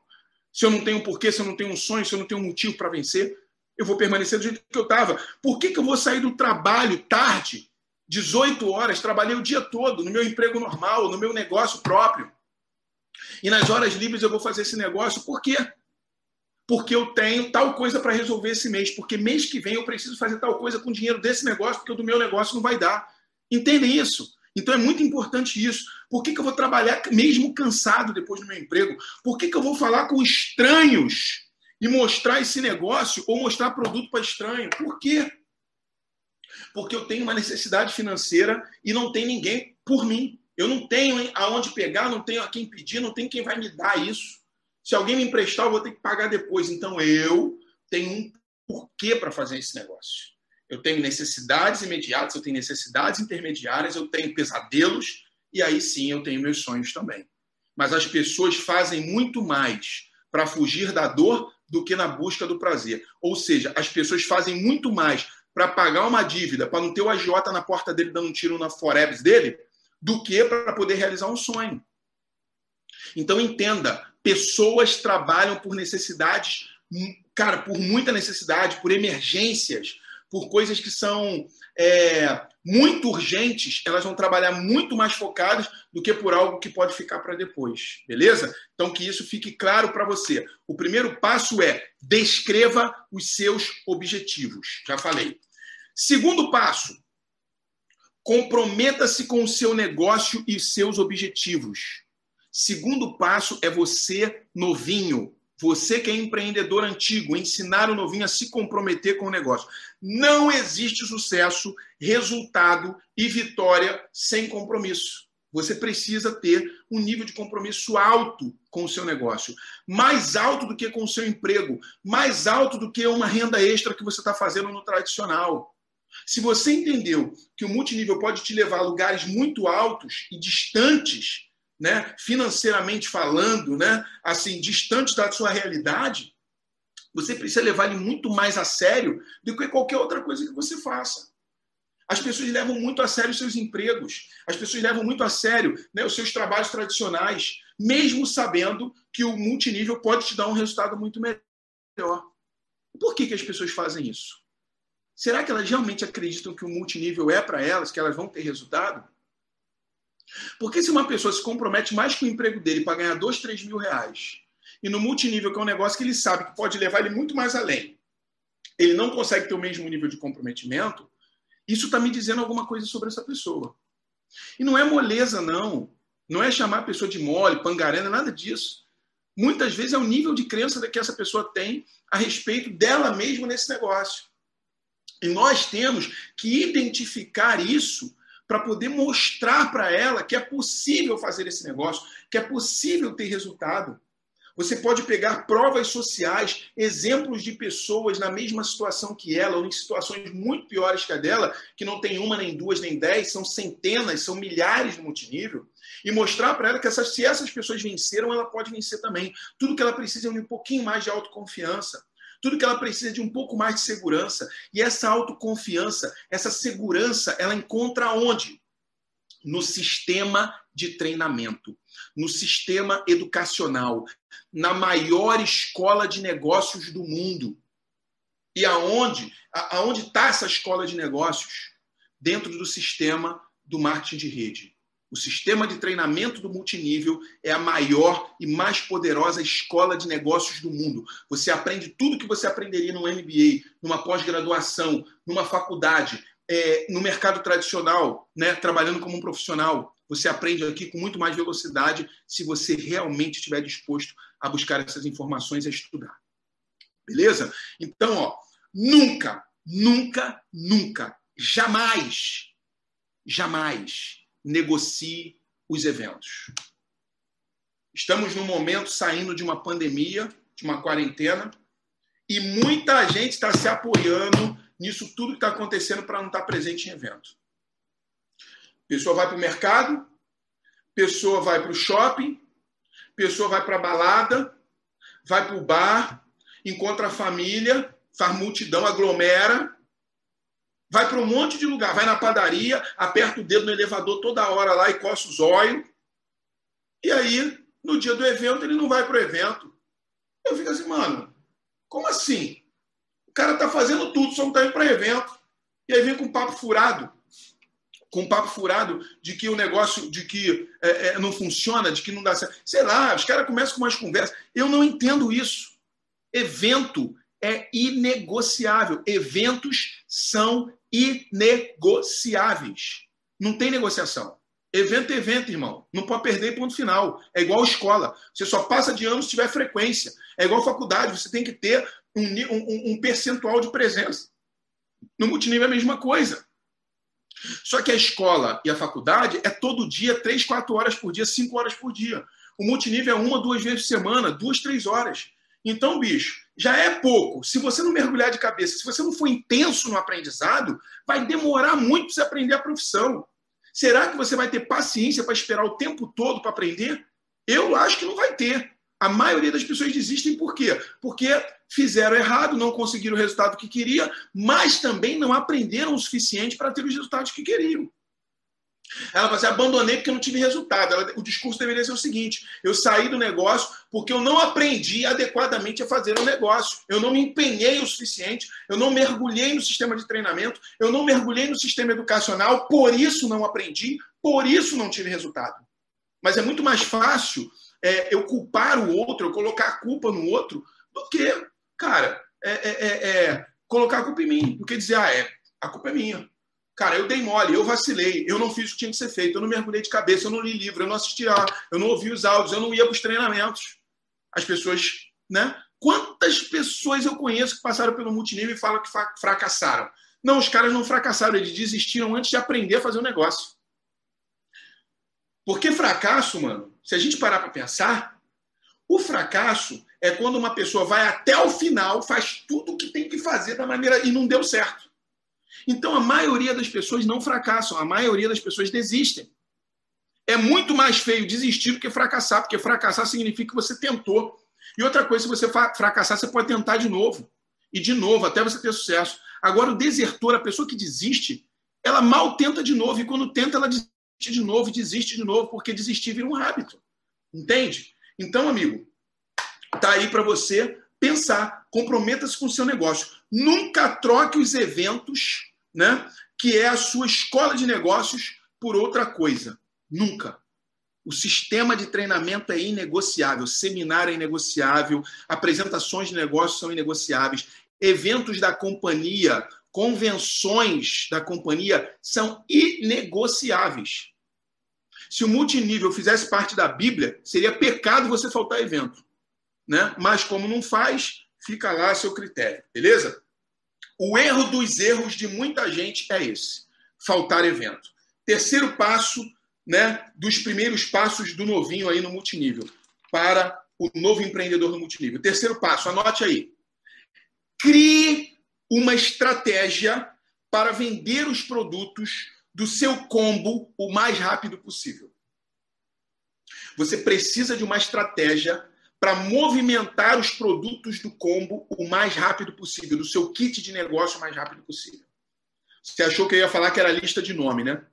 B: Se eu não tenho um porquê, se eu não tenho um sonho, se eu não tenho um motivo para vencer, eu vou permanecer do jeito que eu estava. Por que, que eu vou sair do trabalho tarde, 18 horas, trabalhei o dia todo no meu emprego normal, no meu negócio próprio? E nas horas livres eu vou fazer esse negócio, por quê? Porque eu tenho tal coisa para resolver esse mês, porque mês que vem eu preciso fazer tal coisa com dinheiro desse negócio, porque o do meu negócio não vai dar. Entendem isso? Então é muito importante isso. Por que, que eu vou trabalhar mesmo cansado depois do meu emprego? Por que, que eu vou falar com estranhos e mostrar esse negócio ou mostrar produto para estranho? Por quê? Porque eu tenho uma necessidade financeira e não tem ninguém por mim. Eu não tenho aonde pegar, não tenho a quem pedir, não tenho quem vai me dar isso. Se alguém me emprestar, eu vou ter que pagar depois. Então eu tenho um porquê para fazer esse negócio. Eu tenho necessidades imediatas, eu tenho necessidades intermediárias, eu tenho pesadelos e aí sim eu tenho meus sonhos também. Mas as pessoas fazem muito mais para fugir da dor do que na busca do prazer. Ou seja, as pessoas fazem muito mais para pagar uma dívida, para não ter o agiota na porta dele dando um tiro na Forebs dele, do que para poder realizar um sonho. Então entenda, pessoas trabalham por necessidades, cara, por muita necessidade, por emergências, por coisas que são é, muito urgentes, elas vão trabalhar muito mais focadas do que por algo que pode ficar para depois, beleza? Então que isso fique claro para você. O primeiro passo é descreva os seus objetivos. Já falei. Segundo passo, comprometa-se com o seu negócio e seus objetivos. Segundo passo é você novinho, você que é empreendedor antigo, ensinar o novinho a se comprometer com o negócio. Não existe sucesso, resultado e vitória sem compromisso. Você precisa ter um nível de compromisso alto com o seu negócio. Mais alto do que com o seu emprego. Mais alto do que uma renda extra que você está fazendo no tradicional. Se você entendeu que o multinível pode te levar a lugares muito altos e distantes, né, financeiramente falando, né, assim, distantes da sua realidade, você precisa levar ele muito mais a sério do que qualquer outra coisa que você faça. As pessoas levam muito a sério os seus empregos, as pessoas levam muito a sério né, os seus trabalhos tradicionais, mesmo sabendo que o multinível pode te dar um resultado muito melhor. Por que, que as pessoas fazem isso? Será que elas realmente acreditam que o multinível é para elas, que elas vão ter resultado? Porque se uma pessoa se compromete mais com o emprego dele para ganhar dois, três mil reais, e no multinível, que é um negócio que ele sabe que pode levar ele muito mais além, ele não consegue ter o mesmo nível de comprometimento, isso está me dizendo alguma coisa sobre essa pessoa. E não é moleza, não. Não é chamar a pessoa de mole, pangarena, nada disso. Muitas vezes é o nível de crença que essa pessoa tem a respeito dela mesma nesse negócio. E nós temos que identificar isso para poder mostrar para ela que é possível fazer esse negócio, que é possível ter resultado. Você pode pegar provas sociais, exemplos de pessoas na mesma situação que ela, ou em situações muito piores que a dela, que não tem uma, nem duas, nem dez, são centenas, são milhares no multinível, e mostrar para ela que essas, se essas pessoas venceram, ela pode vencer também. Tudo que ela precisa é um pouquinho mais de autoconfiança. Tudo que ela precisa de um pouco mais de segurança. E essa autoconfiança, essa segurança, ela encontra onde? No sistema de treinamento, no sistema educacional, na maior escola de negócios do mundo. E aonde? Aonde está essa escola de negócios? Dentro do sistema do marketing de rede. O sistema de treinamento do multinível é a maior e mais poderosa escola de negócios do mundo. Você aprende tudo que você aprenderia no MBA, numa pós-graduação, numa faculdade, é, no mercado tradicional, né, trabalhando como um profissional. Você aprende aqui com muito mais velocidade se você realmente estiver disposto a buscar essas informações e a estudar. Beleza? Então, ó, nunca, nunca, nunca, jamais, jamais negocie os eventos. Estamos num momento saindo de uma pandemia, de uma quarentena, e muita gente está se apoiando nisso tudo que está acontecendo para não estar tá presente em evento. Pessoa vai para o mercado, pessoa vai para o shopping, pessoa vai para a balada, vai para o bar, encontra a família, faz multidão, aglomera, vai para um monte de lugar, vai na padaria, aperta o dedo no elevador toda hora lá e coça os olhos. E aí, no dia do evento, ele não vai para o evento. Eu fico assim, mano, como assim? O cara tá fazendo tudo, só não tá indo para evento. E aí vem com um papo furado. com papo furado de que o negócio, de que é, é, não funciona, de que não dá certo. Sei lá, os caras começam com umas conversas. Eu não entendo isso. Evento é inegociável. Eventos são inegociáveis. Não tem negociação. Evento é evento, irmão. Não pode perder ponto final. É igual escola. Você só passa de ano se tiver frequência. É igual faculdade. Você tem que ter um, um, um percentual de presença. No multinível é a mesma coisa. Só que a escola e a faculdade é todo dia, três, quatro horas por dia, cinco horas por dia. O multinível é uma, duas vezes por semana, duas, três horas. Então, bicho, já é pouco. Se você não mergulhar de cabeça, se você não for intenso no aprendizado, vai demorar muito para você aprender a profissão. Será que você vai ter paciência para esperar o tempo todo para aprender? Eu acho que não vai ter. A maioria das pessoas desistem por quê? Porque fizeram errado, não conseguiram o resultado que queria, mas também não aprenderam o suficiente para ter os resultados que queriam. Ela fala assim: abandonei porque não tive resultado. Ela, o discurso deveria ser o seguinte: eu saí do negócio porque eu não aprendi adequadamente a fazer o negócio. Eu não me empenhei o suficiente, eu não mergulhei no sistema de treinamento, eu não mergulhei no sistema educacional, por isso não aprendi, por isso não tive resultado. Mas é muito mais fácil é, eu culpar o outro, eu colocar a culpa no outro, do que, cara, é, é, é, é colocar a culpa em mim. Do que dizer, ah, é, a culpa é minha. Cara, eu dei mole, eu vacilei, eu não fiz o que tinha que ser feito, eu não mergulhei de cabeça, eu não li livro, eu não assisti a, eu não ouvi os áudios, eu não ia para os treinamentos. As pessoas, né? Quantas pessoas eu conheço que passaram pelo multinível e falam que fracassaram? Não, os caras não fracassaram, eles desistiram antes de aprender a fazer o um negócio. Porque fracasso, mano, se a gente parar para pensar, o fracasso é quando uma pessoa vai até o final, faz tudo o que tem que fazer da maneira e não deu certo. Então a maioria das pessoas não fracassam, a maioria das pessoas desistem. É muito mais feio desistir do que fracassar, porque fracassar significa que você tentou. E outra coisa, se você fracassar, você pode tentar de novo. E de novo, até você ter sucesso. Agora, o desertor, a pessoa que desiste, ela mal tenta de novo. E quando tenta, ela desiste de novo e desiste de novo, porque desistir vira um hábito. Entende? Então, amigo, tá aí para você pensar, comprometa-se com o seu negócio. Nunca troque os eventos, né, que é a sua escola de negócios por outra coisa. Nunca. O sistema de treinamento é inegociável, seminário é inegociável, apresentações de negócios são inegociáveis, eventos da companhia, convenções da companhia são inegociáveis. Se o multinível fizesse parte da Bíblia, seria pecado você faltar evento. Né? Mas como não faz, fica lá a seu critério, beleza? O erro dos erros de muita gente é esse: faltar evento. Terceiro passo, né, dos primeiros passos do novinho aí no multinível, para o novo empreendedor no multinível. Terceiro passo, anote aí. Crie uma estratégia para vender os produtos do seu combo o mais rápido possível. Você precisa de uma estratégia para movimentar os produtos do combo o mais rápido possível, do seu kit de negócio o mais rápido possível. Você achou que eu ia falar que era lista de nome, né?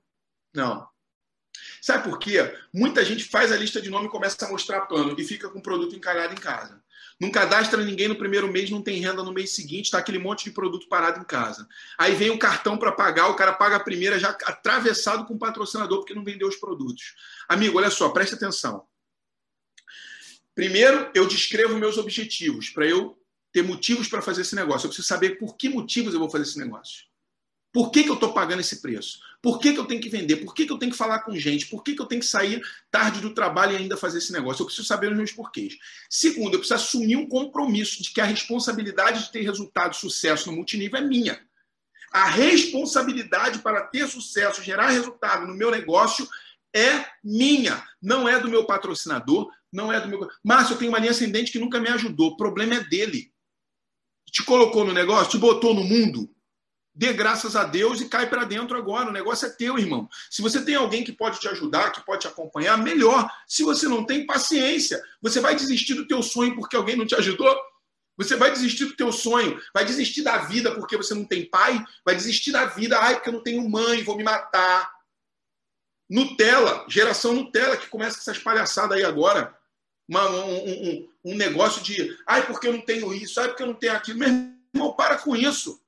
B: Não. Sabe por quê? Muita gente faz a lista de nome e começa a mostrar plano e fica com o produto encarado em casa. Não cadastra ninguém no primeiro mês, não tem renda no mês seguinte, está aquele monte de produto parado em casa. Aí vem o cartão para pagar, o cara paga a primeira já atravessado com o patrocinador porque não vendeu os produtos. Amigo, olha só, preste atenção. Primeiro, eu descrevo meus objetivos para eu ter motivos para fazer esse negócio. Eu preciso saber por que motivos eu vou fazer esse negócio. Por que, que eu estou pagando esse preço? Por que, que eu tenho que vender? Por que, que eu tenho que falar com gente? Por que, que eu tenho que sair tarde do trabalho e ainda fazer esse negócio? Eu preciso saber os meus porquês. Segundo, eu preciso assumir um compromisso de que a responsabilidade de ter resultado, sucesso no multinível é minha. A responsabilidade para ter sucesso, gerar resultado no meu negócio é minha. Não é do meu patrocinador, não é do meu. Márcio, eu tenho uma linha ascendente que nunca me ajudou. O problema é dele. Te colocou no negócio, te botou no mundo dê graças a Deus e cai para dentro agora. O negócio é teu, irmão. Se você tem alguém que pode te ajudar, que pode te acompanhar, melhor. Se você não tem, paciência. Você vai desistir do teu sonho porque alguém não te ajudou? Você vai desistir do teu sonho, vai desistir da vida porque você não tem pai, vai desistir da vida, ai, porque eu não tenho mãe, vou me matar. Nutella, geração Nutella, que começa com essas palhaçadas aí agora. Uma, um, um, um negócio de, ai, porque eu não tenho isso, ai, porque eu não tenho aquilo. Meu irmão, para com isso.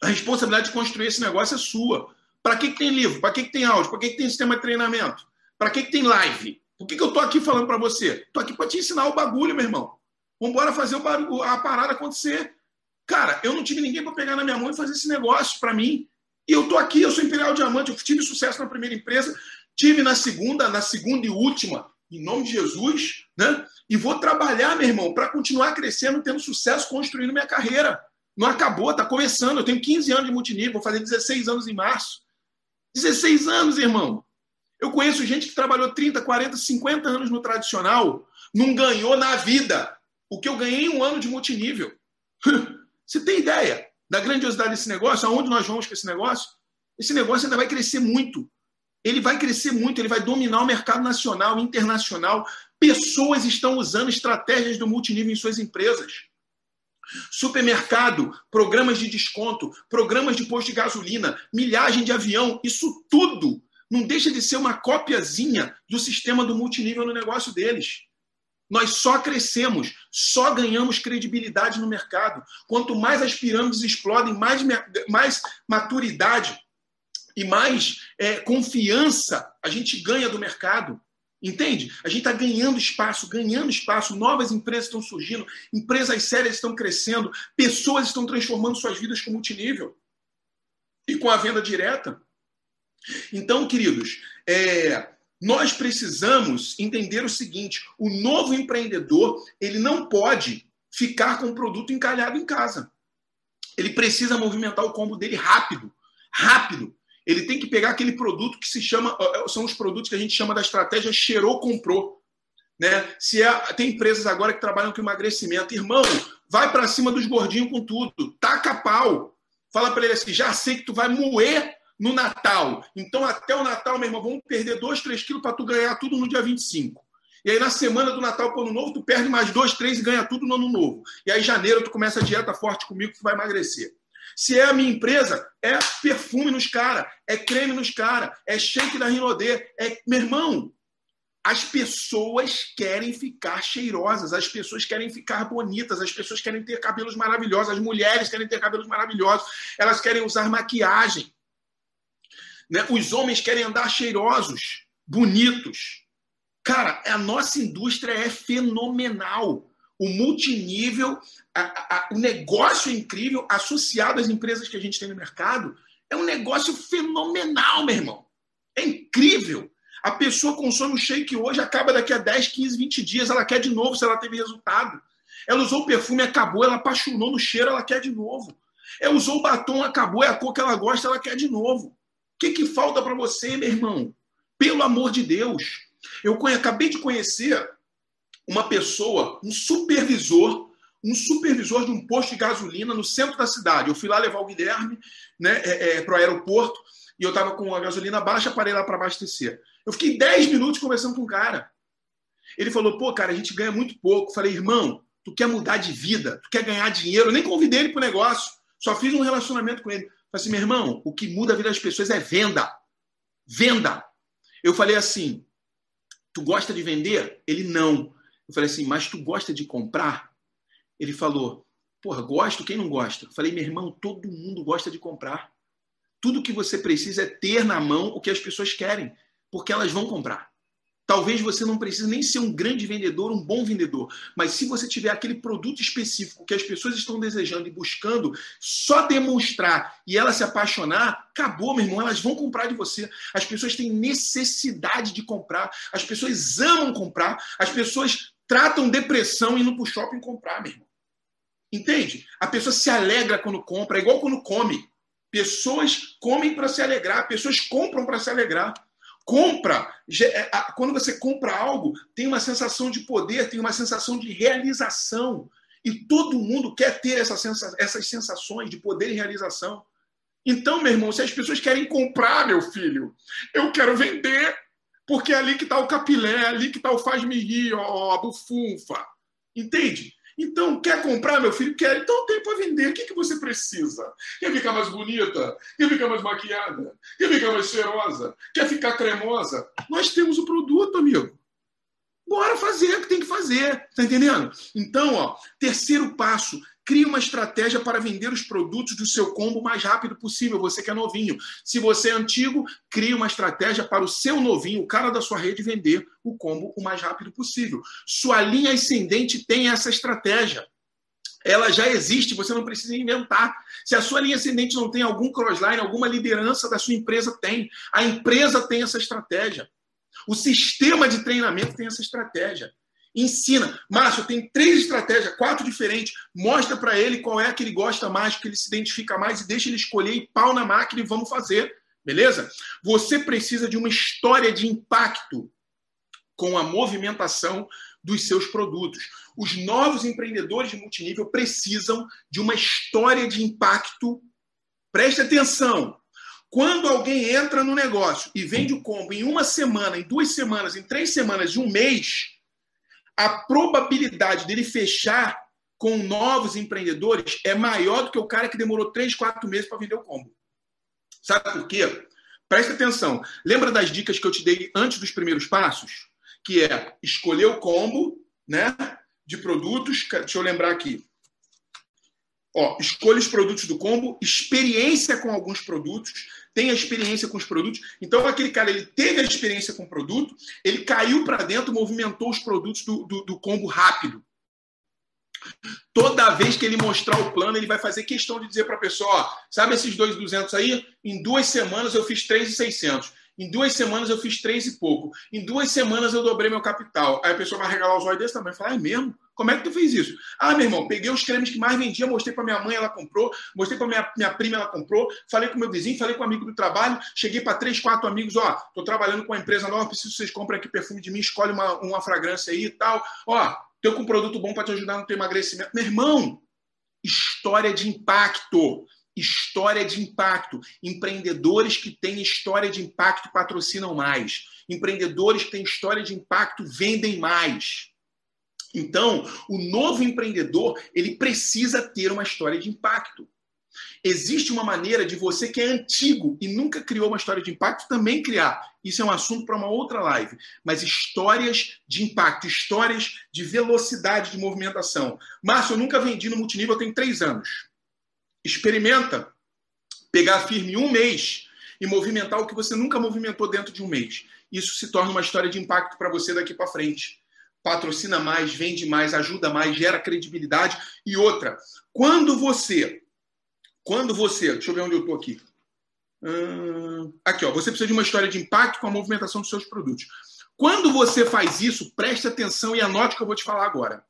B: A responsabilidade de construir esse negócio é sua. Para que, que tem livro? Para que, que tem áudio? Para que, que tem sistema de treinamento? Para que, que tem live? Por que, que eu tô aqui falando para você? Tô aqui para te ensinar o bagulho, meu irmão. Vamos embora fazer o barulho, a parada acontecer. Cara, eu não tive ninguém para pegar na minha mão e fazer esse negócio para mim. E eu tô aqui, eu sou Imperial Diamante, eu tive sucesso na primeira empresa, tive na segunda, na segunda e última, em nome de Jesus, né? E vou trabalhar, meu irmão, para continuar crescendo, tendo sucesso, construindo minha carreira. Não acabou, tá começando. Eu tenho 15 anos de multinível, vou fazer 16 anos em março. 16 anos, irmão. Eu conheço gente que trabalhou 30, 40, 50 anos no tradicional, não ganhou na vida o que eu ganhei em um ano de multinível. Você tem ideia da grandiosidade desse negócio? Aonde nós vamos com esse negócio? Esse negócio ainda vai crescer muito. Ele vai crescer muito, ele vai dominar o mercado nacional, internacional. Pessoas estão usando estratégias do multinível em suas empresas. Supermercado, programas de desconto, programas de posto de gasolina, milhagem de avião, isso tudo não deixa de ser uma copiazinha do sistema do multinível no negócio deles. Nós só crescemos, só ganhamos credibilidade no mercado. Quanto mais as pirâmides explodem, mais, mais maturidade e mais é, confiança a gente ganha do mercado. Entende? A gente está ganhando espaço, ganhando espaço, novas empresas estão surgindo, empresas sérias estão crescendo, pessoas estão transformando suas vidas com multinível. E com a venda direta. Então, queridos, é, nós precisamos entender o seguinte: o novo empreendedor ele não pode ficar com o produto encalhado em casa. Ele precisa movimentar o combo dele rápido, rápido. Ele tem que pegar aquele produto que se chama, são os produtos que a gente chama da estratégia cheirou comprou, né? Se é, tem empresas agora que trabalham com emagrecimento, irmão, vai para cima dos gordinhos com tudo, taca pau. Fala para ele assim, já sei que tu vai moer no Natal. Então, até o Natal, meu irmão, vamos perder 2, 3 quilos para tu ganhar tudo no dia 25. E aí, na semana do Natal para o Ano Novo, tu perde mais 2, 3 e ganha tudo no Ano Novo. E aí, janeiro, tu começa a dieta forte comigo, tu vai emagrecer. Se é a minha empresa, é perfume nos caras, é creme nos caras, é shake da Rinodê. É... Meu irmão, as pessoas querem ficar cheirosas, as pessoas querem ficar bonitas, as pessoas querem ter cabelos maravilhosos, as mulheres querem ter cabelos maravilhosos, elas querem usar maquiagem. Né? Os homens querem andar cheirosos, bonitos. Cara, a nossa indústria é fenomenal. O multinível, a, a, o negócio é incrível associado às empresas que a gente tem no mercado é um negócio fenomenal, meu irmão. É incrível. A pessoa consome o shake hoje, acaba daqui a 10, 15, 20 dias, ela quer de novo se ela teve resultado. Ela usou o perfume, acabou, ela apaixonou no cheiro, ela quer de novo. Ela usou o batom, acabou, é a cor que ela gosta, ela quer de novo que, que falta para você, meu irmão? Pelo amor de Deus. Eu acabei de conhecer uma pessoa, um supervisor, um supervisor de um posto de gasolina no centro da cidade. Eu fui lá levar o Guilherme né, é, é, para o aeroporto e eu estava com a gasolina baixa, parei lá para abastecer. Eu fiquei 10 minutos conversando com o cara. Ele falou, pô, cara, a gente ganha muito pouco. Eu falei, irmão, tu quer mudar de vida, tu quer ganhar dinheiro. Eu nem convidei ele para o negócio, só fiz um relacionamento com ele. Falei assim, meu irmão, o que muda a vida das pessoas é venda. Venda. Eu falei assim, tu gosta de vender? Ele não. Eu falei assim, mas tu gosta de comprar? Ele falou, porra, gosto, quem não gosta? Eu falei, meu irmão, todo mundo gosta de comprar. Tudo que você precisa é ter na mão o que as pessoas querem, porque elas vão comprar. Talvez você não precise nem ser um grande vendedor, um bom vendedor, mas se você tiver aquele produto específico que as pessoas estão desejando e buscando, só demonstrar e ela se apaixonar, acabou, meu irmão, elas vão comprar de você. As pessoas têm necessidade de comprar, as pessoas amam comprar, as pessoas tratam depressão indo para o shopping comprar, meu irmão. Entende? A pessoa se alegra quando compra, é igual quando come. Pessoas comem para se alegrar, pessoas compram para se alegrar compra, é, quando você compra algo, tem uma sensação de poder, tem uma sensação de realização. E todo mundo quer ter essa sensa essas sensações de poder e realização. Então, meu irmão, se as pessoas querem comprar, meu filho, eu quero vender, porque é ali que está o capilé, é ali que está o faz-me rir, ó, a bufunfa. Entende? Então, quer comprar, meu filho? Quer. Então tem para vender. O que, que você precisa? Quer ficar mais bonita? Quer ficar mais maquiada? Quer ficar mais cheirosa? Quer ficar cremosa? Nós temos o produto, amigo. Bora fazer o que tem que fazer. Tá entendendo? Então, ó, terceiro passo, Crie uma estratégia para vender os produtos do seu combo o mais rápido possível. Você que é novinho. Se você é antigo, crie uma estratégia para o seu novinho, o cara da sua rede, vender o combo o mais rápido possível. Sua linha ascendente tem essa estratégia. Ela já existe, você não precisa inventar. Se a sua linha ascendente não tem algum crossline, alguma liderança da sua empresa tem. A empresa tem essa estratégia. O sistema de treinamento tem essa estratégia. Ensina. Márcio, tem três estratégias, quatro diferentes. Mostra para ele qual é a que ele gosta mais, que ele se identifica mais e deixa ele escolher e pau na máquina e vamos fazer. Beleza? Você precisa de uma história de impacto com a movimentação dos seus produtos. Os novos empreendedores de multinível precisam de uma história de impacto. Preste atenção. Quando alguém entra no negócio e vende o combo em uma semana, em duas semanas, em três semanas, em um mês, a probabilidade dele fechar com novos empreendedores é maior do que o cara que demorou três, quatro meses para vender o combo. Sabe por quê? Presta atenção. Lembra das dicas que eu te dei antes dos primeiros passos? Que é escolher o combo né, de produtos. Deixa eu lembrar aqui. Ó, escolha os produtos do combo, experiência com alguns produtos, tenha experiência com os produtos. Então, aquele cara ele teve a experiência com o produto, ele caiu para dentro, movimentou os produtos do, do, do, combo rápido. Toda vez que ele mostrar o plano, ele vai fazer questão de dizer para a pessoa: ó, sabe esses dois 200 aí? Em duas semanas eu fiz 3,600. Em duas semanas eu fiz três e pouco. Em duas semanas eu dobrei meu capital. Aí a pessoa vai regalar os olhos desse também. Falar, é mesmo? Como é que tu fez isso? Ah, meu irmão, peguei os cremes que mais vendia, mostrei para minha mãe, ela comprou, mostrei para minha, minha prima, ela comprou, falei com meu vizinho, falei com um amigo do trabalho, cheguei para três, quatro amigos, ó, tô trabalhando com uma empresa nova, preciso que vocês comprem aqui perfume de mim, escolhe uma, uma fragrância aí e tal. Ó, tô com um produto bom para te ajudar no teu emagrecimento. Meu irmão, história de impacto história de impacto. Empreendedores que têm história de impacto patrocinam mais. Empreendedores que têm história de impacto vendem mais. Então, o novo empreendedor, ele precisa ter uma história de impacto. Existe uma maneira de você que é antigo e nunca criou uma história de impacto também criar. Isso é um assunto para uma outra live. Mas histórias de impacto, histórias de velocidade de movimentação. Márcio, eu nunca vendi no multinível, eu tenho três anos. Experimenta pegar firme um mês e movimentar o que você nunca movimentou dentro de um mês. Isso se torna uma história de impacto para você daqui para frente. Patrocina mais, vende mais, ajuda mais, gera credibilidade. E outra, quando você, quando você, deixa eu ver onde eu estou aqui. Hum, aqui, ó, você precisa de uma história de impacto com a movimentação dos seus produtos. Quando você faz isso, preste atenção e anote o que eu vou te falar agora.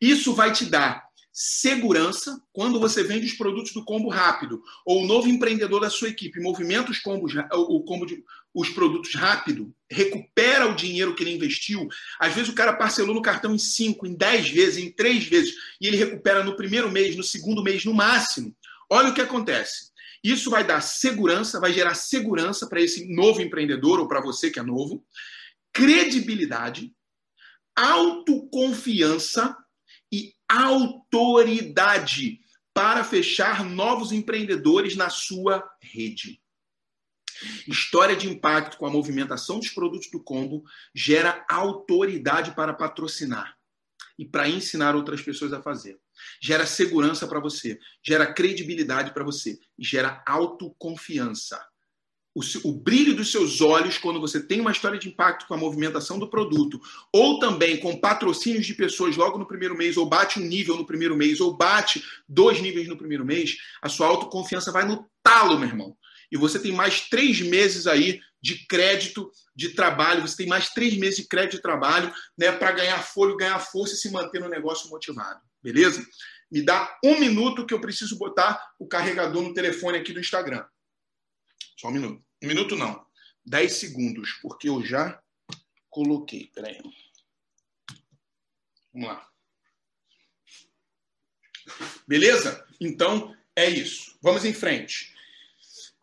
B: Isso vai te dar segurança quando você vende os produtos do combo rápido ou o novo empreendedor da sua equipe movimenta os combos o combo de, os produtos rápido recupera o dinheiro que ele investiu às vezes o cara parcelou no cartão em 5, em 10 vezes, em 3 vezes e ele recupera no primeiro mês, no segundo mês no máximo. Olha o que acontece. Isso vai dar segurança, vai gerar segurança para esse novo empreendedor ou para você que é novo, credibilidade, autoconfiança autoridade para fechar novos empreendedores na sua rede. História de impacto com a movimentação dos produtos do combo gera autoridade para patrocinar e para ensinar outras pessoas a fazer. Gera segurança para você, gera credibilidade para você e gera autoconfiança o, o, brilho dos seus olhos quando você tem uma história de impacto com a movimentação do produto, ou também com patrocínios de pessoas logo no primeiro mês, ou bate um nível no primeiro mês, ou bate dois níveis no primeiro mês, a sua autoconfiança vai no talo, meu irmão. E você tem mais três meses aí de crédito de trabalho, você tem mais três meses de crédito de trabalho né, para ganhar folha, ganhar força e se manter no negócio motivado. Beleza? Me dá um minuto que eu preciso botar o carregador no telefone aqui do Instagram. Só um minuto. Um minuto não. Dez segundos, porque eu já coloquei. Peraí. Vamos lá. Beleza? Então, é isso. Vamos em frente.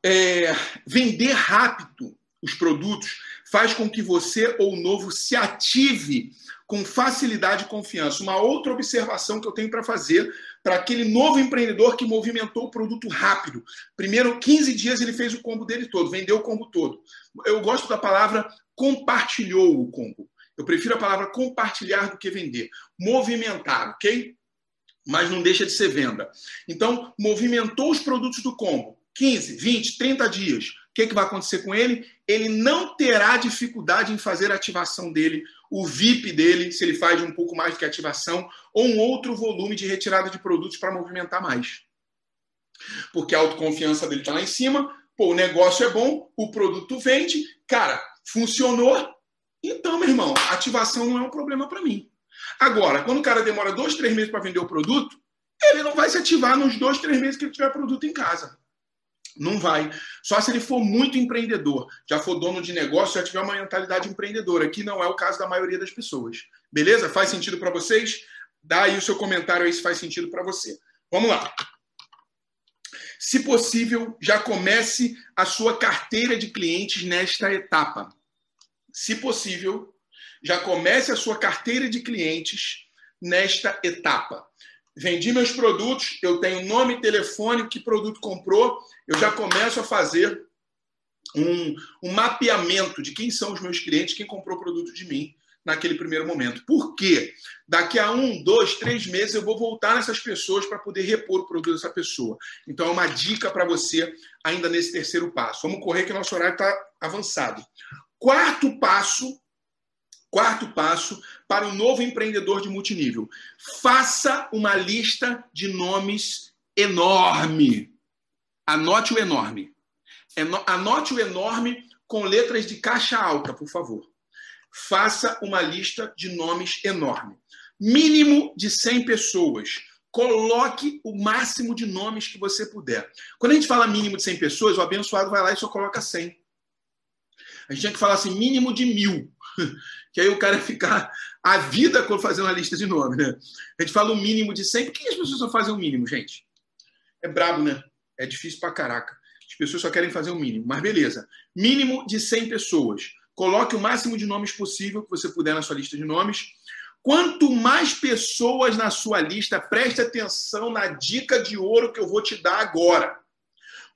B: É, vender rápido os produtos faz com que você ou o novo se ative com facilidade e confiança. Uma outra observação que eu tenho para fazer para aquele novo empreendedor que movimentou o produto rápido. Primeiro, 15 dias ele fez o combo dele todo, vendeu o combo todo. Eu gosto da palavra compartilhou o combo. Eu prefiro a palavra compartilhar do que vender. Movimentar, ok? mas não deixa de ser venda. Então, movimentou os produtos do combo. 15, 20, 30 dias. O que, que vai acontecer com ele? Ele não terá dificuldade em fazer a ativação dele, o VIP dele, se ele faz um pouco mais do que ativação, ou um outro volume de retirada de produtos para movimentar mais. Porque a autoconfiança dele está lá em cima, pô, o negócio é bom, o produto vende, cara, funcionou. Então, meu irmão, ativação não é um problema para mim. Agora, quando o cara demora dois, três meses para vender o produto, ele não vai se ativar nos dois, três meses que ele tiver produto em casa. Não vai. Só se ele for muito empreendedor, já for dono de negócio, já tiver uma mentalidade empreendedora, que não é o caso da maioria das pessoas. Beleza? Faz sentido para vocês? Dá aí o seu comentário aí se faz sentido para você. Vamos lá. Se possível, já comece a sua carteira de clientes nesta etapa. Se possível, já comece a sua carteira de clientes nesta etapa. Vendi meus produtos, eu tenho nome, telefone, que produto comprou, eu já começo a fazer um, um mapeamento de quem são os meus clientes, quem comprou produto de mim naquele primeiro momento. Por quê? Daqui a um, dois, três meses eu vou voltar nessas pessoas para poder repor o produto dessa pessoa. Então é uma dica para você ainda nesse terceiro passo. Vamos correr que nosso horário está avançado. Quarto passo Quarto passo para o novo empreendedor de multinível: faça uma lista de nomes enorme. Anote o enorme. Anote o enorme com letras de caixa alta, por favor. Faça uma lista de nomes enorme. Mínimo de 100 pessoas. Coloque o máximo de nomes que você puder. Quando a gente fala mínimo de 100 pessoas, o abençoado vai lá e só coloca 100. A gente tinha que falar assim, mínimo de mil que aí o cara ficar a vida fazendo a lista de nome, né? A gente fala o mínimo de 100. Por que as pessoas só fazem o mínimo, gente? É brabo, né? É difícil pra caraca. As pessoas só querem fazer o mínimo. Mas beleza. Mínimo de 100 pessoas. Coloque o máximo de nomes possível que você puder na sua lista de nomes. Quanto mais pessoas na sua lista, preste atenção na dica de ouro que eu vou te dar agora.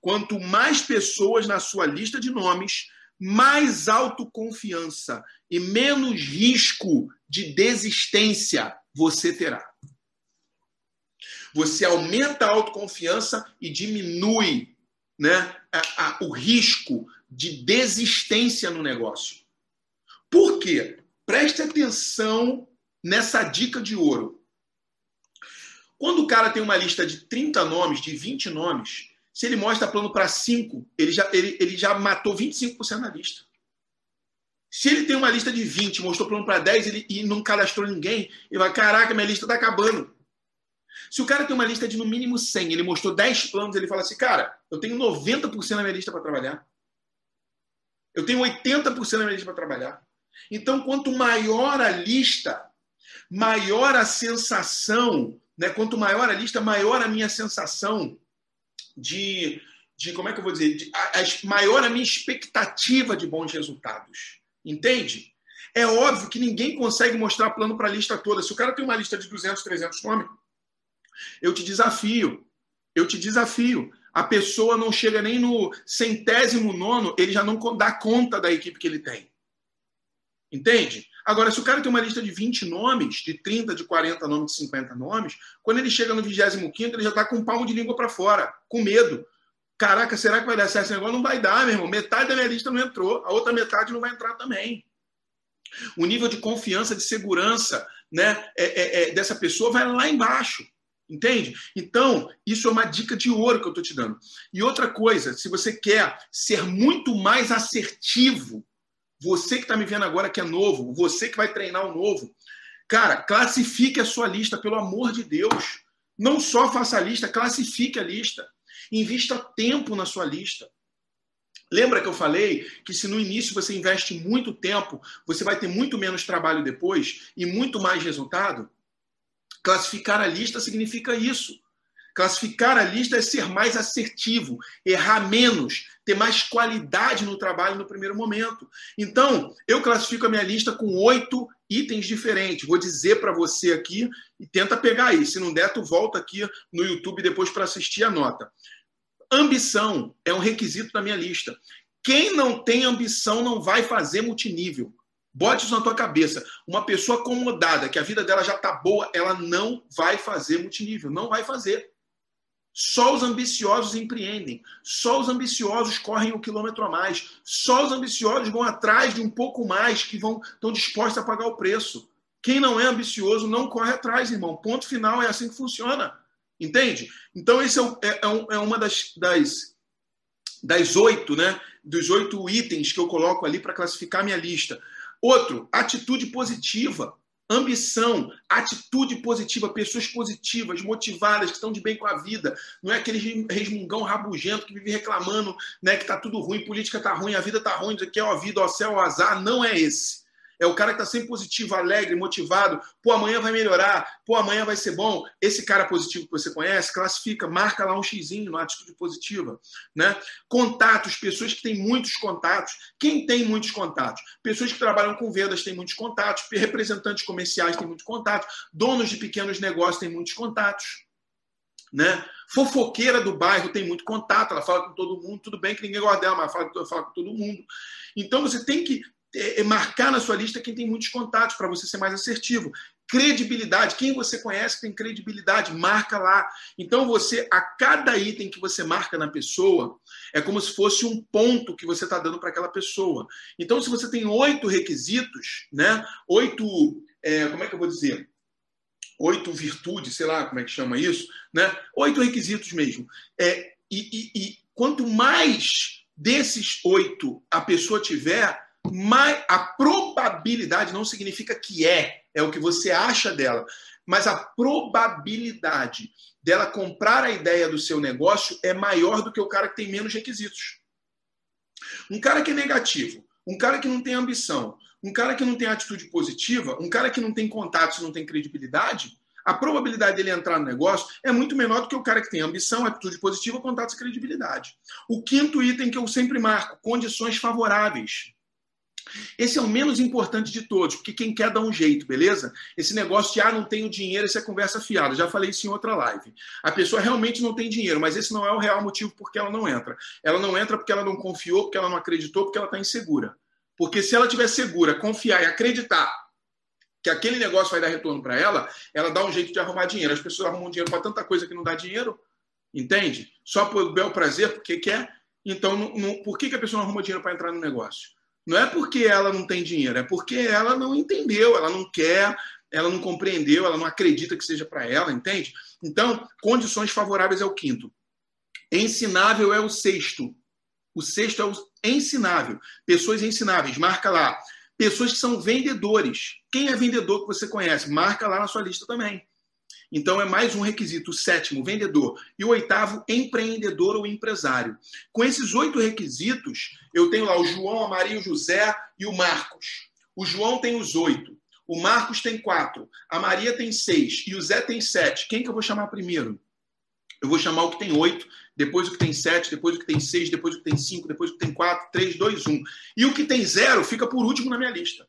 B: Quanto mais pessoas na sua lista de nomes, mais autoconfiança e menos risco de desistência você terá. Você aumenta a autoconfiança e diminui né, a, a, o risco de desistência no negócio. Por quê? Preste atenção nessa dica de ouro. Quando o cara tem uma lista de 30 nomes, de 20 nomes, se ele mostra plano para 5, ele já, ele, ele já matou 25% na lista. Se ele tem uma lista de 20, mostrou plano para 10 ele, e não cadastrou ninguém, ele vai, caraca, minha lista está acabando. Se o cara tem uma lista de no mínimo 100, ele mostrou 10 planos, ele fala assim, cara, eu tenho 90% na minha lista para trabalhar. Eu tenho 80% na minha lista para trabalhar. Então, quanto maior a lista, maior a sensação, né? quanto maior a lista, maior a minha sensação de, de como é que eu vou dizer, de, a, a, maior a minha expectativa de bons resultados. Entende? É óbvio que ninguém consegue mostrar plano para a lista toda. Se o cara tem uma lista de 200, 300 nomes, eu te desafio. Eu te desafio. A pessoa não chega nem no centésimo nono, ele já não dá conta da equipe que ele tem. Entende? Agora, se o cara tem uma lista de 20 nomes, de 30, de 40 nomes, de 50 nomes, quando ele chega no 25, ele já está com um palmo de língua para fora, com medo. Caraca, será que vai dar certo esse negócio? Não vai dar, meu irmão. Metade da minha lista não entrou, a outra metade não vai entrar também. O nível de confiança, de segurança né, é, é, é, dessa pessoa vai lá embaixo. Entende? Então, isso é uma dica de ouro que eu estou te dando. E outra coisa, se você quer ser muito mais assertivo, você que está me vendo agora que é novo, você que vai treinar o novo, cara, classifique a sua lista, pelo amor de Deus. Não só faça a lista, classifique a lista. Invista tempo na sua lista. Lembra que eu falei que se no início você investe muito tempo, você vai ter muito menos trabalho depois e muito mais resultado? Classificar a lista significa isso. Classificar a lista é ser mais assertivo, errar menos, ter mais qualidade no trabalho no primeiro momento. Então, eu classifico a minha lista com oito itens diferentes. Vou dizer para você aqui e tenta pegar aí. Se não der, tu volta aqui no YouTube depois para assistir a nota. Ambição é um requisito da minha lista. Quem não tem ambição não vai fazer multinível. Bote isso na tua cabeça. Uma pessoa acomodada, que a vida dela já tá boa, ela não vai fazer multinível, não vai fazer. Só os ambiciosos empreendem. Só os ambiciosos correm o um quilômetro a mais. Só os ambiciosos vão atrás de um pouco mais, que vão estão dispostos a pagar o preço. Quem não é ambicioso não corre atrás, irmão. Ponto final, é assim que funciona. Entende? Então, esse é, é, é, é uma das, das, das oito, né? Dos oito itens que eu coloco ali para classificar minha lista. Outro, atitude positiva. Ambição, atitude positiva, pessoas positivas, motivadas, que estão de bem com a vida. Não é aquele resmungão rabugento que vive reclamando né, que está tudo ruim, política está ruim, a vida está ruim, diz que é a vida, o céu, o azar. Não é esse. É o cara que está sempre positivo, alegre, motivado. Pô, amanhã vai melhorar. Pô, amanhã vai ser bom. Esse cara positivo que você conhece, classifica, marca lá um xizinho na atitude positiva. Né? Contatos, pessoas que têm muitos contatos. Quem tem muitos contatos? Pessoas que trabalham com vendas têm muitos contatos. Representantes comerciais têm muitos contatos. Donos de pequenos negócios têm muitos contatos. Né? Fofoqueira do bairro tem muito contato, ela fala com todo mundo, tudo bem que ninguém gosta dela, mas fala, fala com todo mundo. Então você tem que marcar na sua lista quem tem muitos contatos para você ser mais assertivo. Credibilidade, quem você conhece tem credibilidade, marca lá. Então você, a cada item que você marca na pessoa, é como se fosse um ponto que você está dando para aquela pessoa. Então, se você tem oito requisitos, né? Oito, é, como é que eu vou dizer? Oito virtudes, sei lá como é que chama isso, né? Oito requisitos mesmo. É, e, e, e quanto mais desses oito a pessoa tiver, mais a probabilidade não significa que é, é o que você acha dela, mas a probabilidade dela comprar a ideia do seu negócio é maior do que o cara que tem menos requisitos. Um cara que é negativo, um cara que não tem ambição, um cara que não tem atitude positiva, um cara que não tem contatos, não tem credibilidade, a probabilidade dele entrar no negócio é muito menor do que o cara que tem ambição, atitude positiva, contatos e credibilidade. O quinto item que eu sempre marco, condições favoráveis. Esse é o menos importante de todos, porque quem quer dá um jeito, beleza? Esse negócio de ah, não tenho dinheiro, essa é conversa fiada. Já falei isso em outra live. A pessoa realmente não tem dinheiro, mas esse não é o real motivo porque ela não entra. Ela não entra porque ela não confiou, porque ela não acreditou, porque ela está insegura. Porque se ela tiver segura, confiar e acreditar que aquele negócio vai dar retorno para ela, ela dá um jeito de arrumar dinheiro. As pessoas arrumam dinheiro para tanta coisa que não dá dinheiro, entende? Só por bel prazer, porque quer. Então, não, não, por que, que a pessoa não arruma dinheiro para entrar no negócio? Não é porque ela não tem dinheiro, é porque ela não entendeu, ela não quer, ela não compreendeu, ela não acredita que seja para ela, entende? Então, condições favoráveis é o quinto. Ensinável é o sexto. O sexto é o ensinável. Pessoas ensináveis, marca lá. Pessoas que são vendedores. Quem é vendedor que você conhece? Marca lá na sua lista também. Então, é mais um requisito. O sétimo, vendedor. E o oitavo, empreendedor ou empresário. Com esses oito requisitos, eu tenho lá o João, a Maria, o José e o Marcos. O João tem os oito. O Marcos tem quatro. A Maria tem seis. E o Zé tem sete. Quem que eu vou chamar primeiro? Eu vou chamar o que tem oito, depois o que tem sete, depois o que tem seis, depois o que tem cinco, depois o que tem quatro, três, dois, um. E o que tem zero fica por último na minha lista.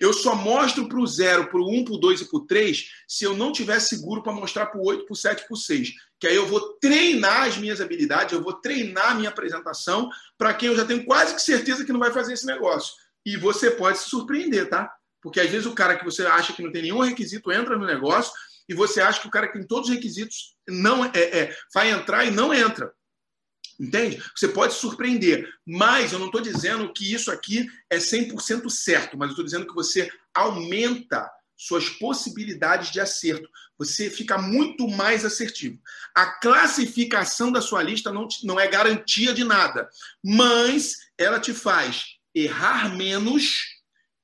B: Eu só mostro para o 0, para o 1, para o 2 e para o 3 se eu não tiver seguro para mostrar para o 8, para o 7 e para o 6. Que aí eu vou treinar as minhas habilidades, eu vou treinar a minha apresentação para quem eu já tenho quase que certeza que não vai fazer esse negócio. E você pode se surpreender, tá? Porque às vezes o cara que você acha que não tem nenhum requisito entra no negócio e você acha que o cara que tem todos os requisitos não é, é vai entrar e não entra. Entende? Você pode surpreender, mas eu não estou dizendo que isso aqui é 100% certo, mas eu estou dizendo que você aumenta suas possibilidades de acerto. Você fica muito mais assertivo. A classificação da sua lista não, te, não é garantia de nada, mas ela te faz errar menos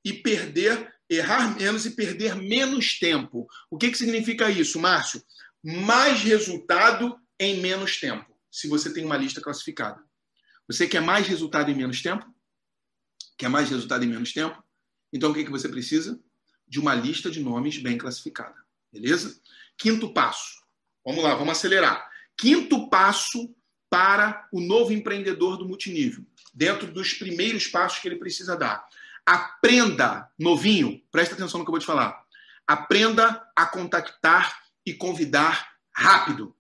B: e perder errar menos e perder menos tempo. O que, que significa isso, Márcio? Mais resultado em menos tempo se você tem uma lista classificada. Você quer mais resultado em menos tempo? Quer mais resultado em menos tempo? Então o que, que você precisa? De uma lista de nomes bem classificada. Beleza? Quinto passo. Vamos lá, vamos acelerar. Quinto passo para o novo empreendedor do multinível, dentro dos primeiros passos que ele precisa dar. Aprenda, novinho, presta atenção no que eu vou te falar. Aprenda a contactar e convidar rápido.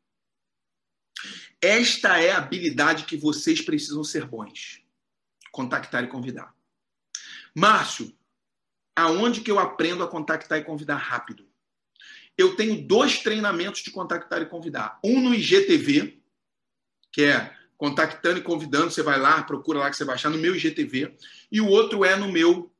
B: Esta é a habilidade que vocês precisam ser bons. Contactar e convidar. Márcio, aonde que eu aprendo a contactar e convidar rápido? Eu tenho dois treinamentos de contactar e convidar. Um no IGTV, que é contactando e convidando, você vai lá, procura lá que você vai achar no meu IGTV, e o outro é no meu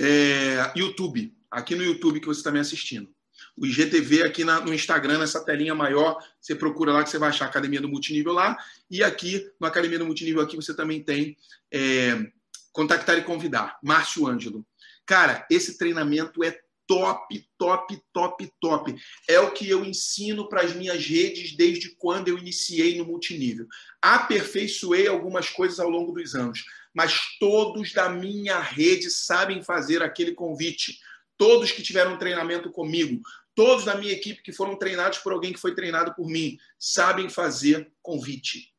B: é, YouTube, aqui no YouTube que você está me assistindo. O IGTV aqui na, no Instagram, nessa telinha maior, você procura lá que você vai achar a Academia do Multinível lá. E aqui, no Academia do Multinível, aqui você também tem é, Contactar e Convidar, Márcio Ângelo. Cara, esse treinamento é top, top, top, top. É o que eu ensino para as minhas redes desde quando eu iniciei no multinível. Aperfeiçoei algumas coisas ao longo dos anos, mas todos da minha rede sabem fazer aquele convite. Todos que tiveram treinamento comigo, todos da minha equipe que foram treinados por alguém que foi treinado por mim, sabem fazer convite.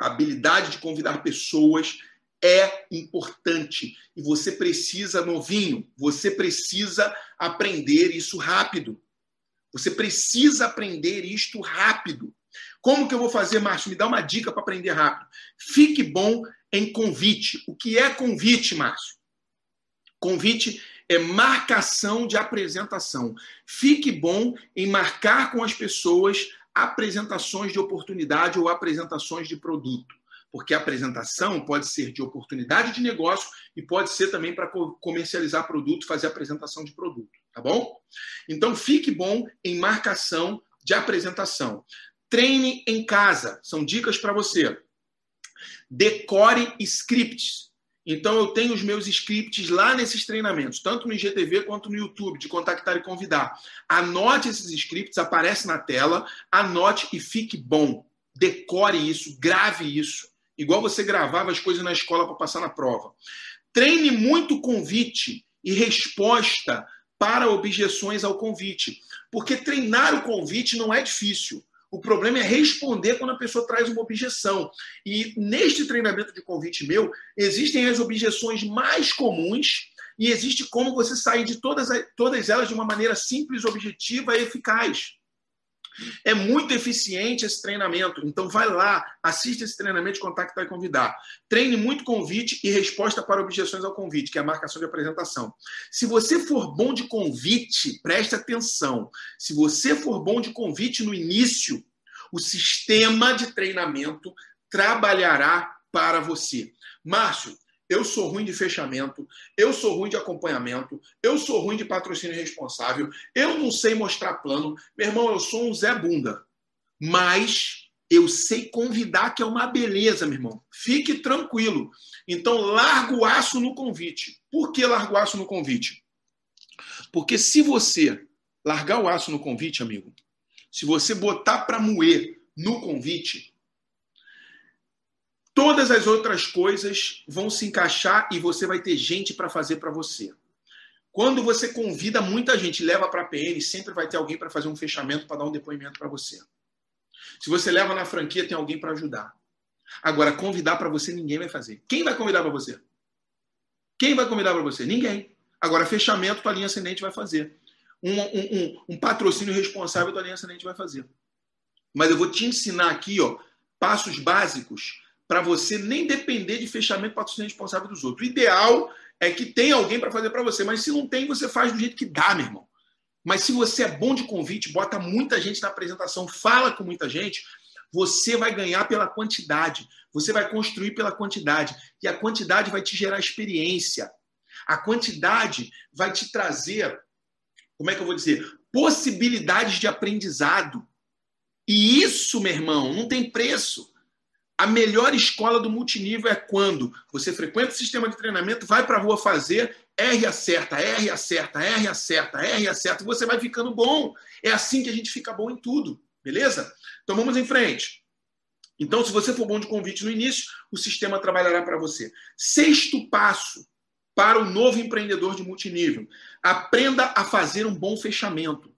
B: A habilidade de convidar pessoas é importante e você precisa, novinho, você precisa aprender isso rápido. Você precisa aprender isto rápido. Como que eu vou fazer, Márcio? Me dá uma dica para aprender rápido. Fique bom em convite. O que é convite, Márcio? Convite é marcação de apresentação. Fique bom em marcar com as pessoas apresentações de oportunidade ou apresentações de produto porque a apresentação pode ser de oportunidade de negócio e pode ser também para comercializar produto, fazer apresentação de produto, tá bom? Então fique bom em marcação de apresentação. Treine em casa, são dicas para você. Decore scripts. Então eu tenho os meus scripts lá nesses treinamentos, tanto no IGTV quanto no YouTube, de contactar e convidar. Anote esses scripts, aparece na tela, anote e fique bom. Decore isso, grave isso igual você gravava as coisas na escola para passar na prova. Treine muito convite e resposta para objeções ao convite, porque treinar o convite não é difícil. O problema é responder quando a pessoa traz uma objeção. E neste treinamento de convite meu, existem as objeções mais comuns e existe como você sair de todas, todas elas de uma maneira simples, objetiva e eficaz. É muito eficiente esse treinamento. Então, vai lá, assista esse treinamento de contactar e convidar. Treine muito convite e resposta para objeções ao convite, que é a marcação de apresentação. Se você for bom de convite, preste atenção. Se você for bom de convite no início, o sistema de treinamento trabalhará para você. Márcio, eu sou ruim de fechamento, eu sou ruim de acompanhamento, eu sou ruim de patrocínio responsável, eu não sei mostrar plano. Meu irmão, eu sou um Zé Bunda. Mas eu sei convidar, que é uma beleza, meu irmão. Fique tranquilo. Então, largo o aço no convite. Por que largo o aço no convite? Porque se você largar o aço no convite, amigo, se você botar para moer no convite, Todas as outras coisas vão se encaixar e você vai ter gente para fazer para você. Quando você convida muita gente, leva para a PN, sempre vai ter alguém para fazer um fechamento, para dar um depoimento para você. Se você leva na franquia, tem alguém para ajudar. Agora, convidar para você, ninguém vai fazer. Quem vai convidar para você? Quem vai convidar para você? Ninguém. Agora, fechamento, tua linha ascendente vai fazer. Um, um, um, um patrocínio responsável, tua linha ascendente vai fazer. Mas eu vou te ensinar aqui, ó, passos básicos para você nem depender de fechamento patrocínio responsável dos outros. O ideal é que tenha alguém para fazer para você, mas se não tem, você faz do jeito que dá, meu irmão. Mas se você é bom de convite, bota muita gente na apresentação, fala com muita gente, você vai ganhar pela quantidade, você vai construir pela quantidade, e a quantidade vai te gerar experiência. A quantidade vai te trazer, como é que eu vou dizer, possibilidades de aprendizado. E isso, meu irmão, não tem preço. A melhor escola do multinível é quando você frequenta o sistema de treinamento, vai para a rua fazer, R acerta, R acerta, R acerta, R acerta, e você vai ficando bom. É assim que a gente fica bom em tudo, beleza? Então vamos em frente. Então, se você for bom de convite no início, o sistema trabalhará para você. Sexto passo para o novo empreendedor de multinível: aprenda a fazer um bom fechamento.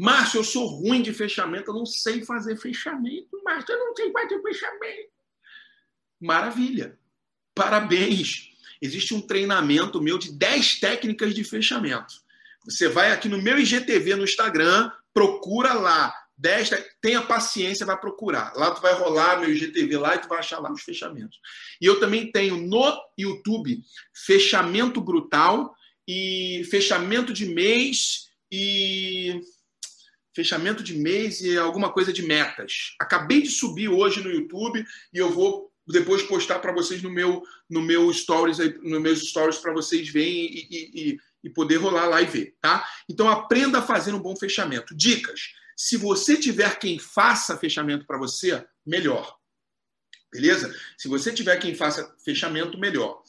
B: Márcio, eu sou ruim de fechamento, eu não sei fazer fechamento. Márcio, eu não sei fazer fechamento. Maravilha. Parabéns. Existe um treinamento meu de 10 técnicas de fechamento. Você vai aqui no meu IGTV no Instagram, procura lá. 10, tenha paciência, vai procurar. Lá tu vai rolar meu IGTV lá e tu vai achar lá os fechamentos. E eu também tenho no YouTube fechamento brutal e fechamento de mês e fechamento de mês e alguma coisa de metas. Acabei de subir hoje no YouTube e eu vou depois postar para vocês no meu no meu stories no meus stories para vocês verem e, e, e, poder rolar lá e ver, tá? Então aprenda a fazer um bom fechamento. Dicas: se você tiver quem faça fechamento para você, melhor. Beleza? Se você tiver quem faça fechamento, melhor.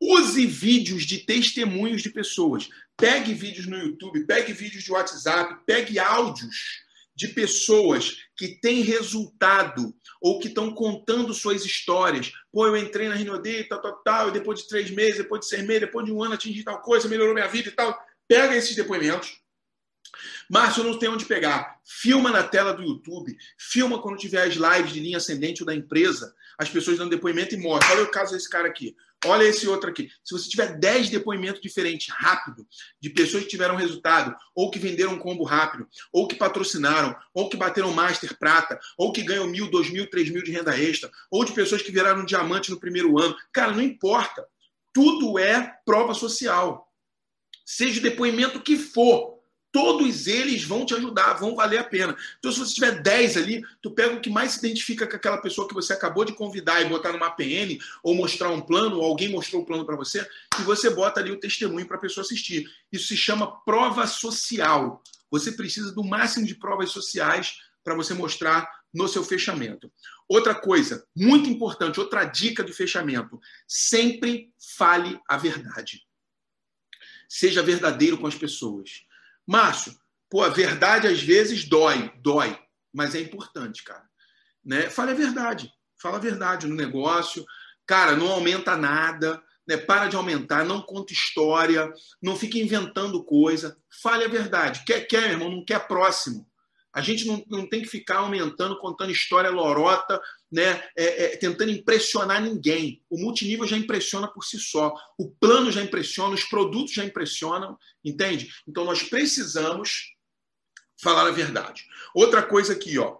B: Use vídeos de testemunhos de pessoas. Pegue vídeos no YouTube, pegue vídeos de WhatsApp, pegue áudios de pessoas que têm resultado ou que estão contando suas histórias. Pô, eu entrei na Rinode, tal, tal, tal, e depois de três meses, depois de seis meses, depois de um ano atingi tal coisa, melhorou minha vida e tal. Pega esses depoimentos. Márcio, não tem onde pegar. Filma na tela do YouTube. Filma quando tiver as lives de linha ascendente ou da empresa, as pessoas dando depoimento e mostra. Olha o caso desse cara aqui. Olha esse outro aqui. Se você tiver 10 depoimentos diferentes, rápido, de pessoas que tiveram resultado, ou que venderam um combo rápido, ou que patrocinaram, ou que bateram Master Prata, ou que ganham mil, dois mil, três mil de renda extra, ou de pessoas que viraram diamante no primeiro ano. Cara, não importa. Tudo é prova social. Seja o depoimento que for todos eles vão te ajudar, vão valer a pena. Então, se você tiver 10 ali, tu pega o que mais se identifica com aquela pessoa que você acabou de convidar e botar numa PN, ou mostrar um plano, ou alguém mostrou o um plano para você, e você bota ali o testemunho para a pessoa assistir. Isso se chama prova social. Você precisa do máximo de provas sociais para você mostrar no seu fechamento. Outra coisa, muito importante, outra dica de fechamento: sempre fale a verdade. Seja verdadeiro com as pessoas. Márcio, pô, a verdade às vezes dói, dói, mas é importante, cara. Né? Fale a verdade, fala a verdade no negócio. Cara, não aumenta nada, né? para de aumentar, não conta história, não fique inventando coisa. Fale a verdade. Quer, quer, irmão, não quer próximo. A gente não, não tem que ficar aumentando, contando história lorota, né, é, é, tentando impressionar ninguém. O multinível já impressiona por si só. O plano já impressiona, os produtos já impressionam, entende? Então nós precisamos falar a verdade. Outra coisa aqui, ó.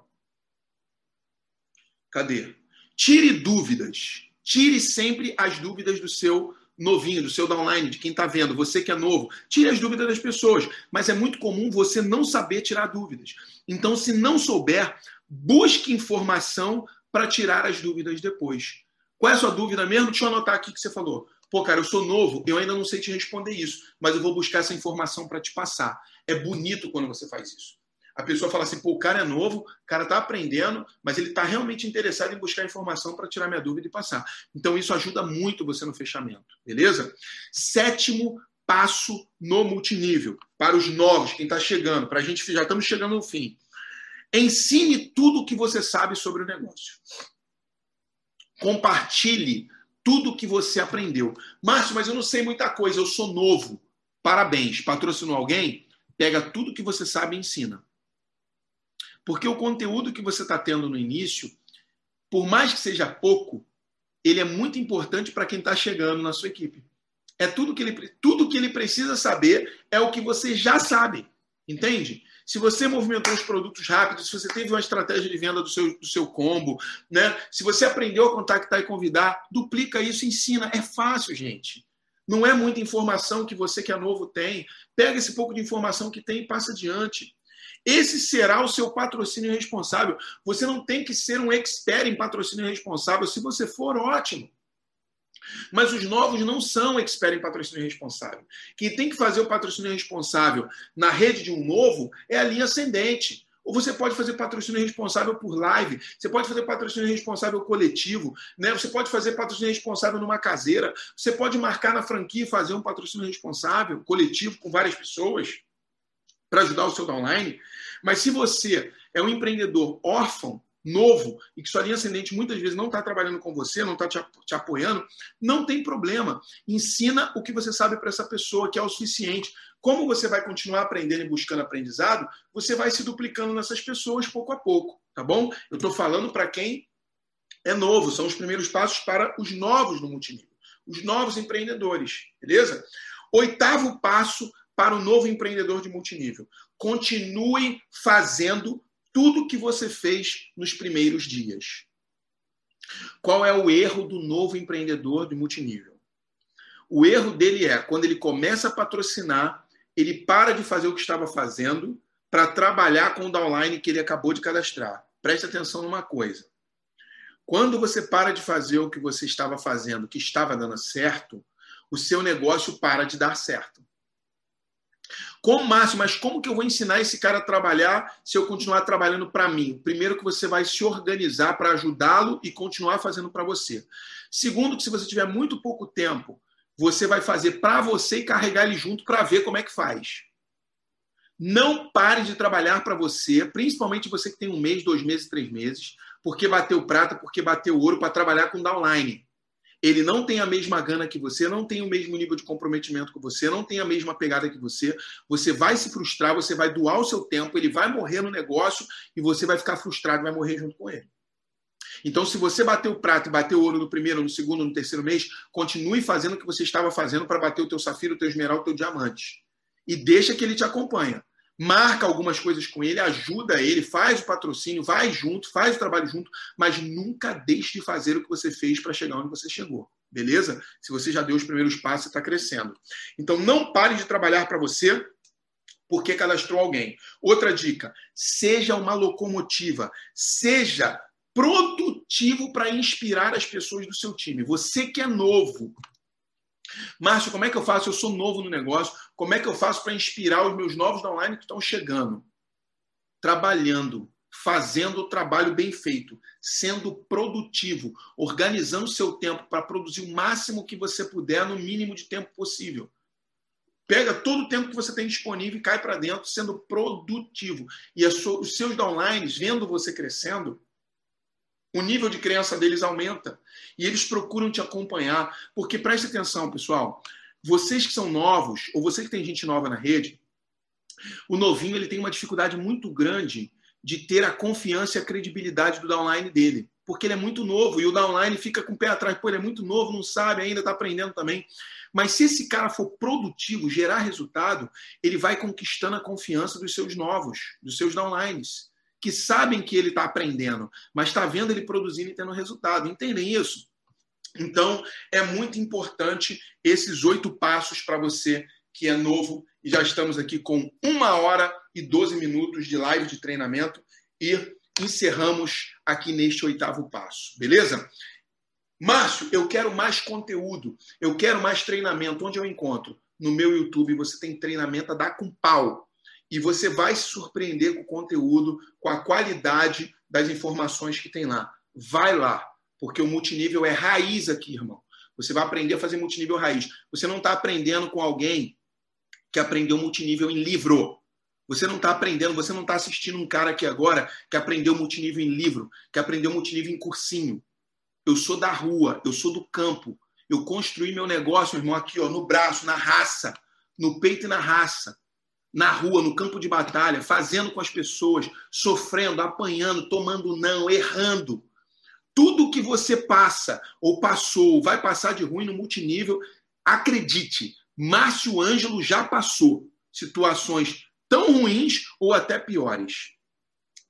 B: Cadê? Tire dúvidas. Tire sempre as dúvidas do seu novinho, do seu downline, de quem está vendo, você que é novo. Tire as dúvidas das pessoas. Mas é muito comum você não saber tirar dúvidas. Então, se não souber, busque informação para tirar as dúvidas depois. Qual é a sua dúvida mesmo? Deixa eu anotar aqui que você falou. Pô, cara, eu sou novo, eu ainda não sei te responder isso, mas eu vou buscar essa informação para te passar. É bonito quando você faz isso. A pessoa fala assim, pô, o cara é novo, o cara está aprendendo, mas ele está realmente interessado em buscar informação para tirar minha dúvida e passar. Então, isso ajuda muito você no fechamento, beleza? Sétimo passo no multinível, para os novos, quem está chegando, para a gente já estamos chegando no fim. Ensine tudo o que você sabe sobre o negócio. Compartilhe tudo o que você aprendeu. Márcio, mas eu não sei muita coisa, eu sou novo. Parabéns. Patrocinou alguém? Pega tudo que você sabe e ensina. Porque o conteúdo que você está tendo no início, por mais que seja pouco, ele é muito importante para quem está chegando na sua equipe. É tudo que ele tudo que ele precisa saber é o que você já sabe, entende? Se você movimentou os produtos rápidos, se você teve uma estratégia de venda do seu, do seu combo, né? se você aprendeu a contactar e convidar, duplica isso, ensina. É fácil, gente. Não é muita informação que você que é novo tem. Pega esse pouco de informação que tem e passa adiante. Esse será o seu patrocínio responsável. Você não tem que ser um expert em patrocínio responsável. Se você for, ótimo. Mas os novos não são expert em patrocínio responsável. Quem tem que fazer o patrocínio responsável na rede de um novo é a linha ascendente. Ou você pode fazer patrocínio responsável por live, você pode fazer patrocínio responsável coletivo, né? você pode fazer patrocínio responsável numa caseira, você pode marcar na franquia e fazer um patrocínio responsável coletivo com várias pessoas para ajudar o seu downline. Mas se você é um empreendedor órfão, novo e que sua linha ascendente muitas vezes não está trabalhando com você, não está te, te, apoiando, não tem problema. Ensina o que você sabe para essa pessoa, que é o suficiente. Como você vai continuar aprendendo e buscando aprendizado, você vai se duplicando nessas pessoas pouco a pouco, tá bom? Eu estou falando para quem é novo, são os primeiros passos para os novos no multinível, os novos empreendedores, beleza? Oitavo passo para o novo empreendedor de multinível. Continue fazendo tudo que você fez nos primeiros dias. Qual é o erro do novo empreendedor de multinível? O erro dele é quando ele começa a patrocinar, ele para de fazer o que estava fazendo para trabalhar com o downline que ele acabou de cadastrar. Preste atenção numa coisa. Quando você para de fazer o que você estava fazendo, que estava dando certo, o seu negócio para de dar certo. Como, Márcio, mas como que eu vou ensinar esse cara a trabalhar se eu continuar trabalhando para mim? Primeiro, que você vai se organizar para ajudá-lo e continuar fazendo para você. Segundo, que se você tiver muito pouco tempo, você vai fazer para você e carregar ele junto para ver como é que faz. Não pare de trabalhar para você, principalmente você que tem um mês, dois meses, três meses, porque bateu prata, porque bateu ouro para trabalhar com downline ele não tem a mesma gana que você, não tem o mesmo nível de comprometimento que você, não tem a mesma pegada que você, você vai se frustrar, você vai doar o seu tempo, ele vai morrer no negócio e você vai ficar frustrado, vai morrer junto com ele. Então, se você bateu o prato e bateu o ouro no primeiro, no segundo, no terceiro mês, continue fazendo o que você estava fazendo para bater o teu safiro, o teu esmeralda, o teu diamante. E deixa que ele te acompanha marca algumas coisas com ele, ajuda ele, faz o patrocínio, vai junto, faz o trabalho junto, mas nunca deixe de fazer o que você fez para chegar onde você chegou. Beleza? Se você já deu os primeiros passos, está crescendo. Então não pare de trabalhar para você porque cadastrou alguém. Outra dica: seja uma locomotiva, seja produtivo para inspirar as pessoas do seu time. Você que é novo, Márcio, como é que eu faço? Eu sou novo no negócio. Como é que eu faço para inspirar os meus novos online que estão chegando? Trabalhando, fazendo o trabalho bem feito, sendo produtivo, organizando seu tempo para produzir o máximo que você puder no mínimo de tempo possível. Pega todo o tempo que você tem disponível e cai para dentro, sendo produtivo. E os seus downlines, vendo você crescendo, o nível de crença deles aumenta. E eles procuram te acompanhar. Porque preste atenção, pessoal. Vocês que são novos, ou você que tem gente nova na rede, o novinho ele tem uma dificuldade muito grande de ter a confiança e a credibilidade do downline dele. Porque ele é muito novo e o downline fica com o pé atrás. Pô, ele é muito novo, não sabe, ainda está aprendendo também. Mas se esse cara for produtivo, gerar resultado, ele vai conquistando a confiança dos seus novos, dos seus downlines que sabem que ele está aprendendo, mas está vendo ele produzindo e tendo resultado. Entendem isso? Então, é muito importante esses oito passos para você que é novo. E já estamos aqui com uma hora e doze minutos de live de treinamento e encerramos aqui neste oitavo passo. Beleza? Márcio, eu quero mais conteúdo, eu quero mais treinamento. Onde eu encontro? No meu YouTube você tem treinamento a dar com pau e você vai se surpreender com o conteúdo, com a qualidade das informações que tem lá. Vai lá, porque o multinível é raiz aqui, irmão. Você vai aprender a fazer multinível raiz. Você não está aprendendo com alguém que aprendeu multinível em livro. Você não está aprendendo, você não está assistindo um cara aqui agora que aprendeu multinível em livro, que aprendeu multinível em cursinho. Eu sou da rua, eu sou do campo. Eu construí meu negócio, meu irmão, aqui, ó, no braço, na raça, no peito e na raça na rua, no campo de batalha, fazendo com as pessoas, sofrendo, apanhando, tomando não, errando. Tudo que você passa ou passou, vai passar de ruim no multinível, acredite, Márcio Ângelo já passou situações tão ruins ou até piores.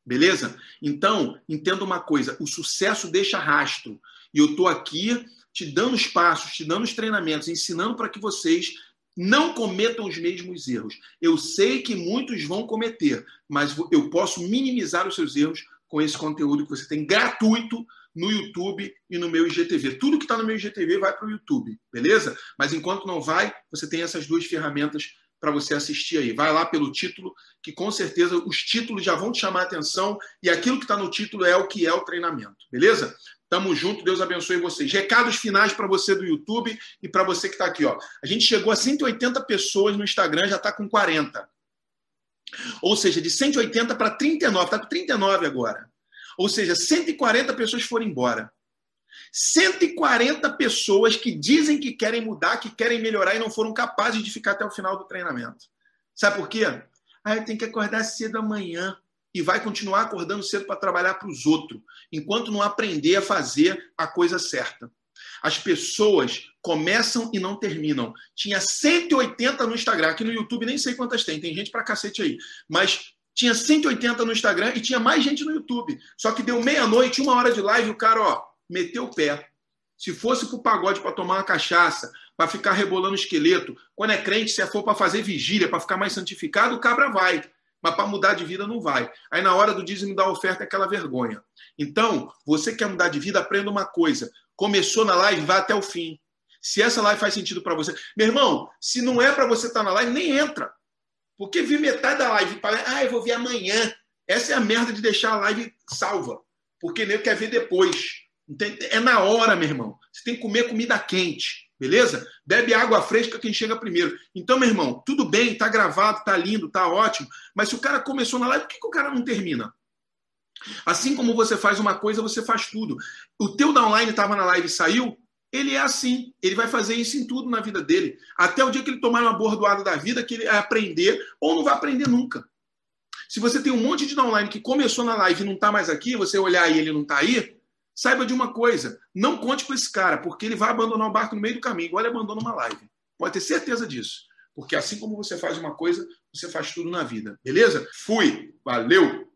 B: Beleza? Então, entenda uma coisa: o sucesso deixa rastro. E eu estou aqui te dando os passos, te dando os treinamentos, ensinando para que vocês não cometam os mesmos erros. Eu sei que muitos vão cometer, mas eu posso minimizar os seus erros com esse conteúdo que você tem gratuito no YouTube e no meu IGTV. Tudo que está no meu IGTV vai para o YouTube, beleza? Mas enquanto não vai, você tem essas duas ferramentas para você assistir aí. Vai lá pelo título, que com certeza os títulos já vão te chamar a atenção e aquilo que está no título é o que é o treinamento, beleza? Tamo junto, Deus abençoe vocês. Recados finais para você do YouTube e para você que está aqui. Ó. A gente chegou a 180 pessoas no Instagram, já está com 40. Ou seja, de 180 para 39, está com 39 agora. Ou seja, 140 pessoas foram embora. 140 pessoas que dizem que querem mudar, que querem melhorar e não foram capazes de ficar até o final do treinamento. Sabe por quê? Ah, eu tenho que acordar cedo amanhã e vai continuar acordando cedo para trabalhar para os outros, enquanto não aprender a fazer a coisa certa. As pessoas começam e não terminam. Tinha 180 no Instagram, aqui no YouTube nem sei quantas tem, tem gente para cacete aí, mas tinha 180 no Instagram e tinha mais gente no YouTube. Só que deu meia-noite, uma hora de live, o cara, ó, meteu o pé. Se fosse para o pagode para tomar uma cachaça, para ficar rebolando esqueleto, quando é crente, se for para fazer vigília, para ficar mais santificado, o cabra vai. Mas para mudar de vida não vai. Aí na hora do dízimo da oferta é aquela vergonha. Então, você quer mudar de vida, aprenda uma coisa. Começou na live, vá até o fim. Se essa live faz sentido para você. Meu irmão, se não é para você estar tá na live, nem entra. Porque vi metade da live e fala, ah, eu vou ver amanhã. Essa é a merda de deixar a live salva. Porque nem quer ver depois. É na hora, meu irmão. Você tem que comer comida quente, beleza? Bebe água fresca quem chega primeiro. Então, meu irmão, tudo bem, tá gravado, tá lindo, tá ótimo. Mas se o cara começou na live, por que, que o cara não termina? Assim como você faz uma coisa, você faz tudo. O teu downline estava na live e saiu, ele é assim. Ele vai fazer isso em tudo na vida dele. Até o dia que ele tomar uma bordoada da vida, que ele vai aprender, ou não vai aprender nunca. Se você tem um monte de downline que começou na live e não está mais aqui, você olhar e ele não está aí, saiba de uma coisa: não conte com esse cara, porque ele vai abandonar o barco no meio do caminho, igual ele abandona uma live. Pode ter certeza disso. Porque assim como você faz uma coisa, você faz tudo na vida. Beleza? Fui. Valeu!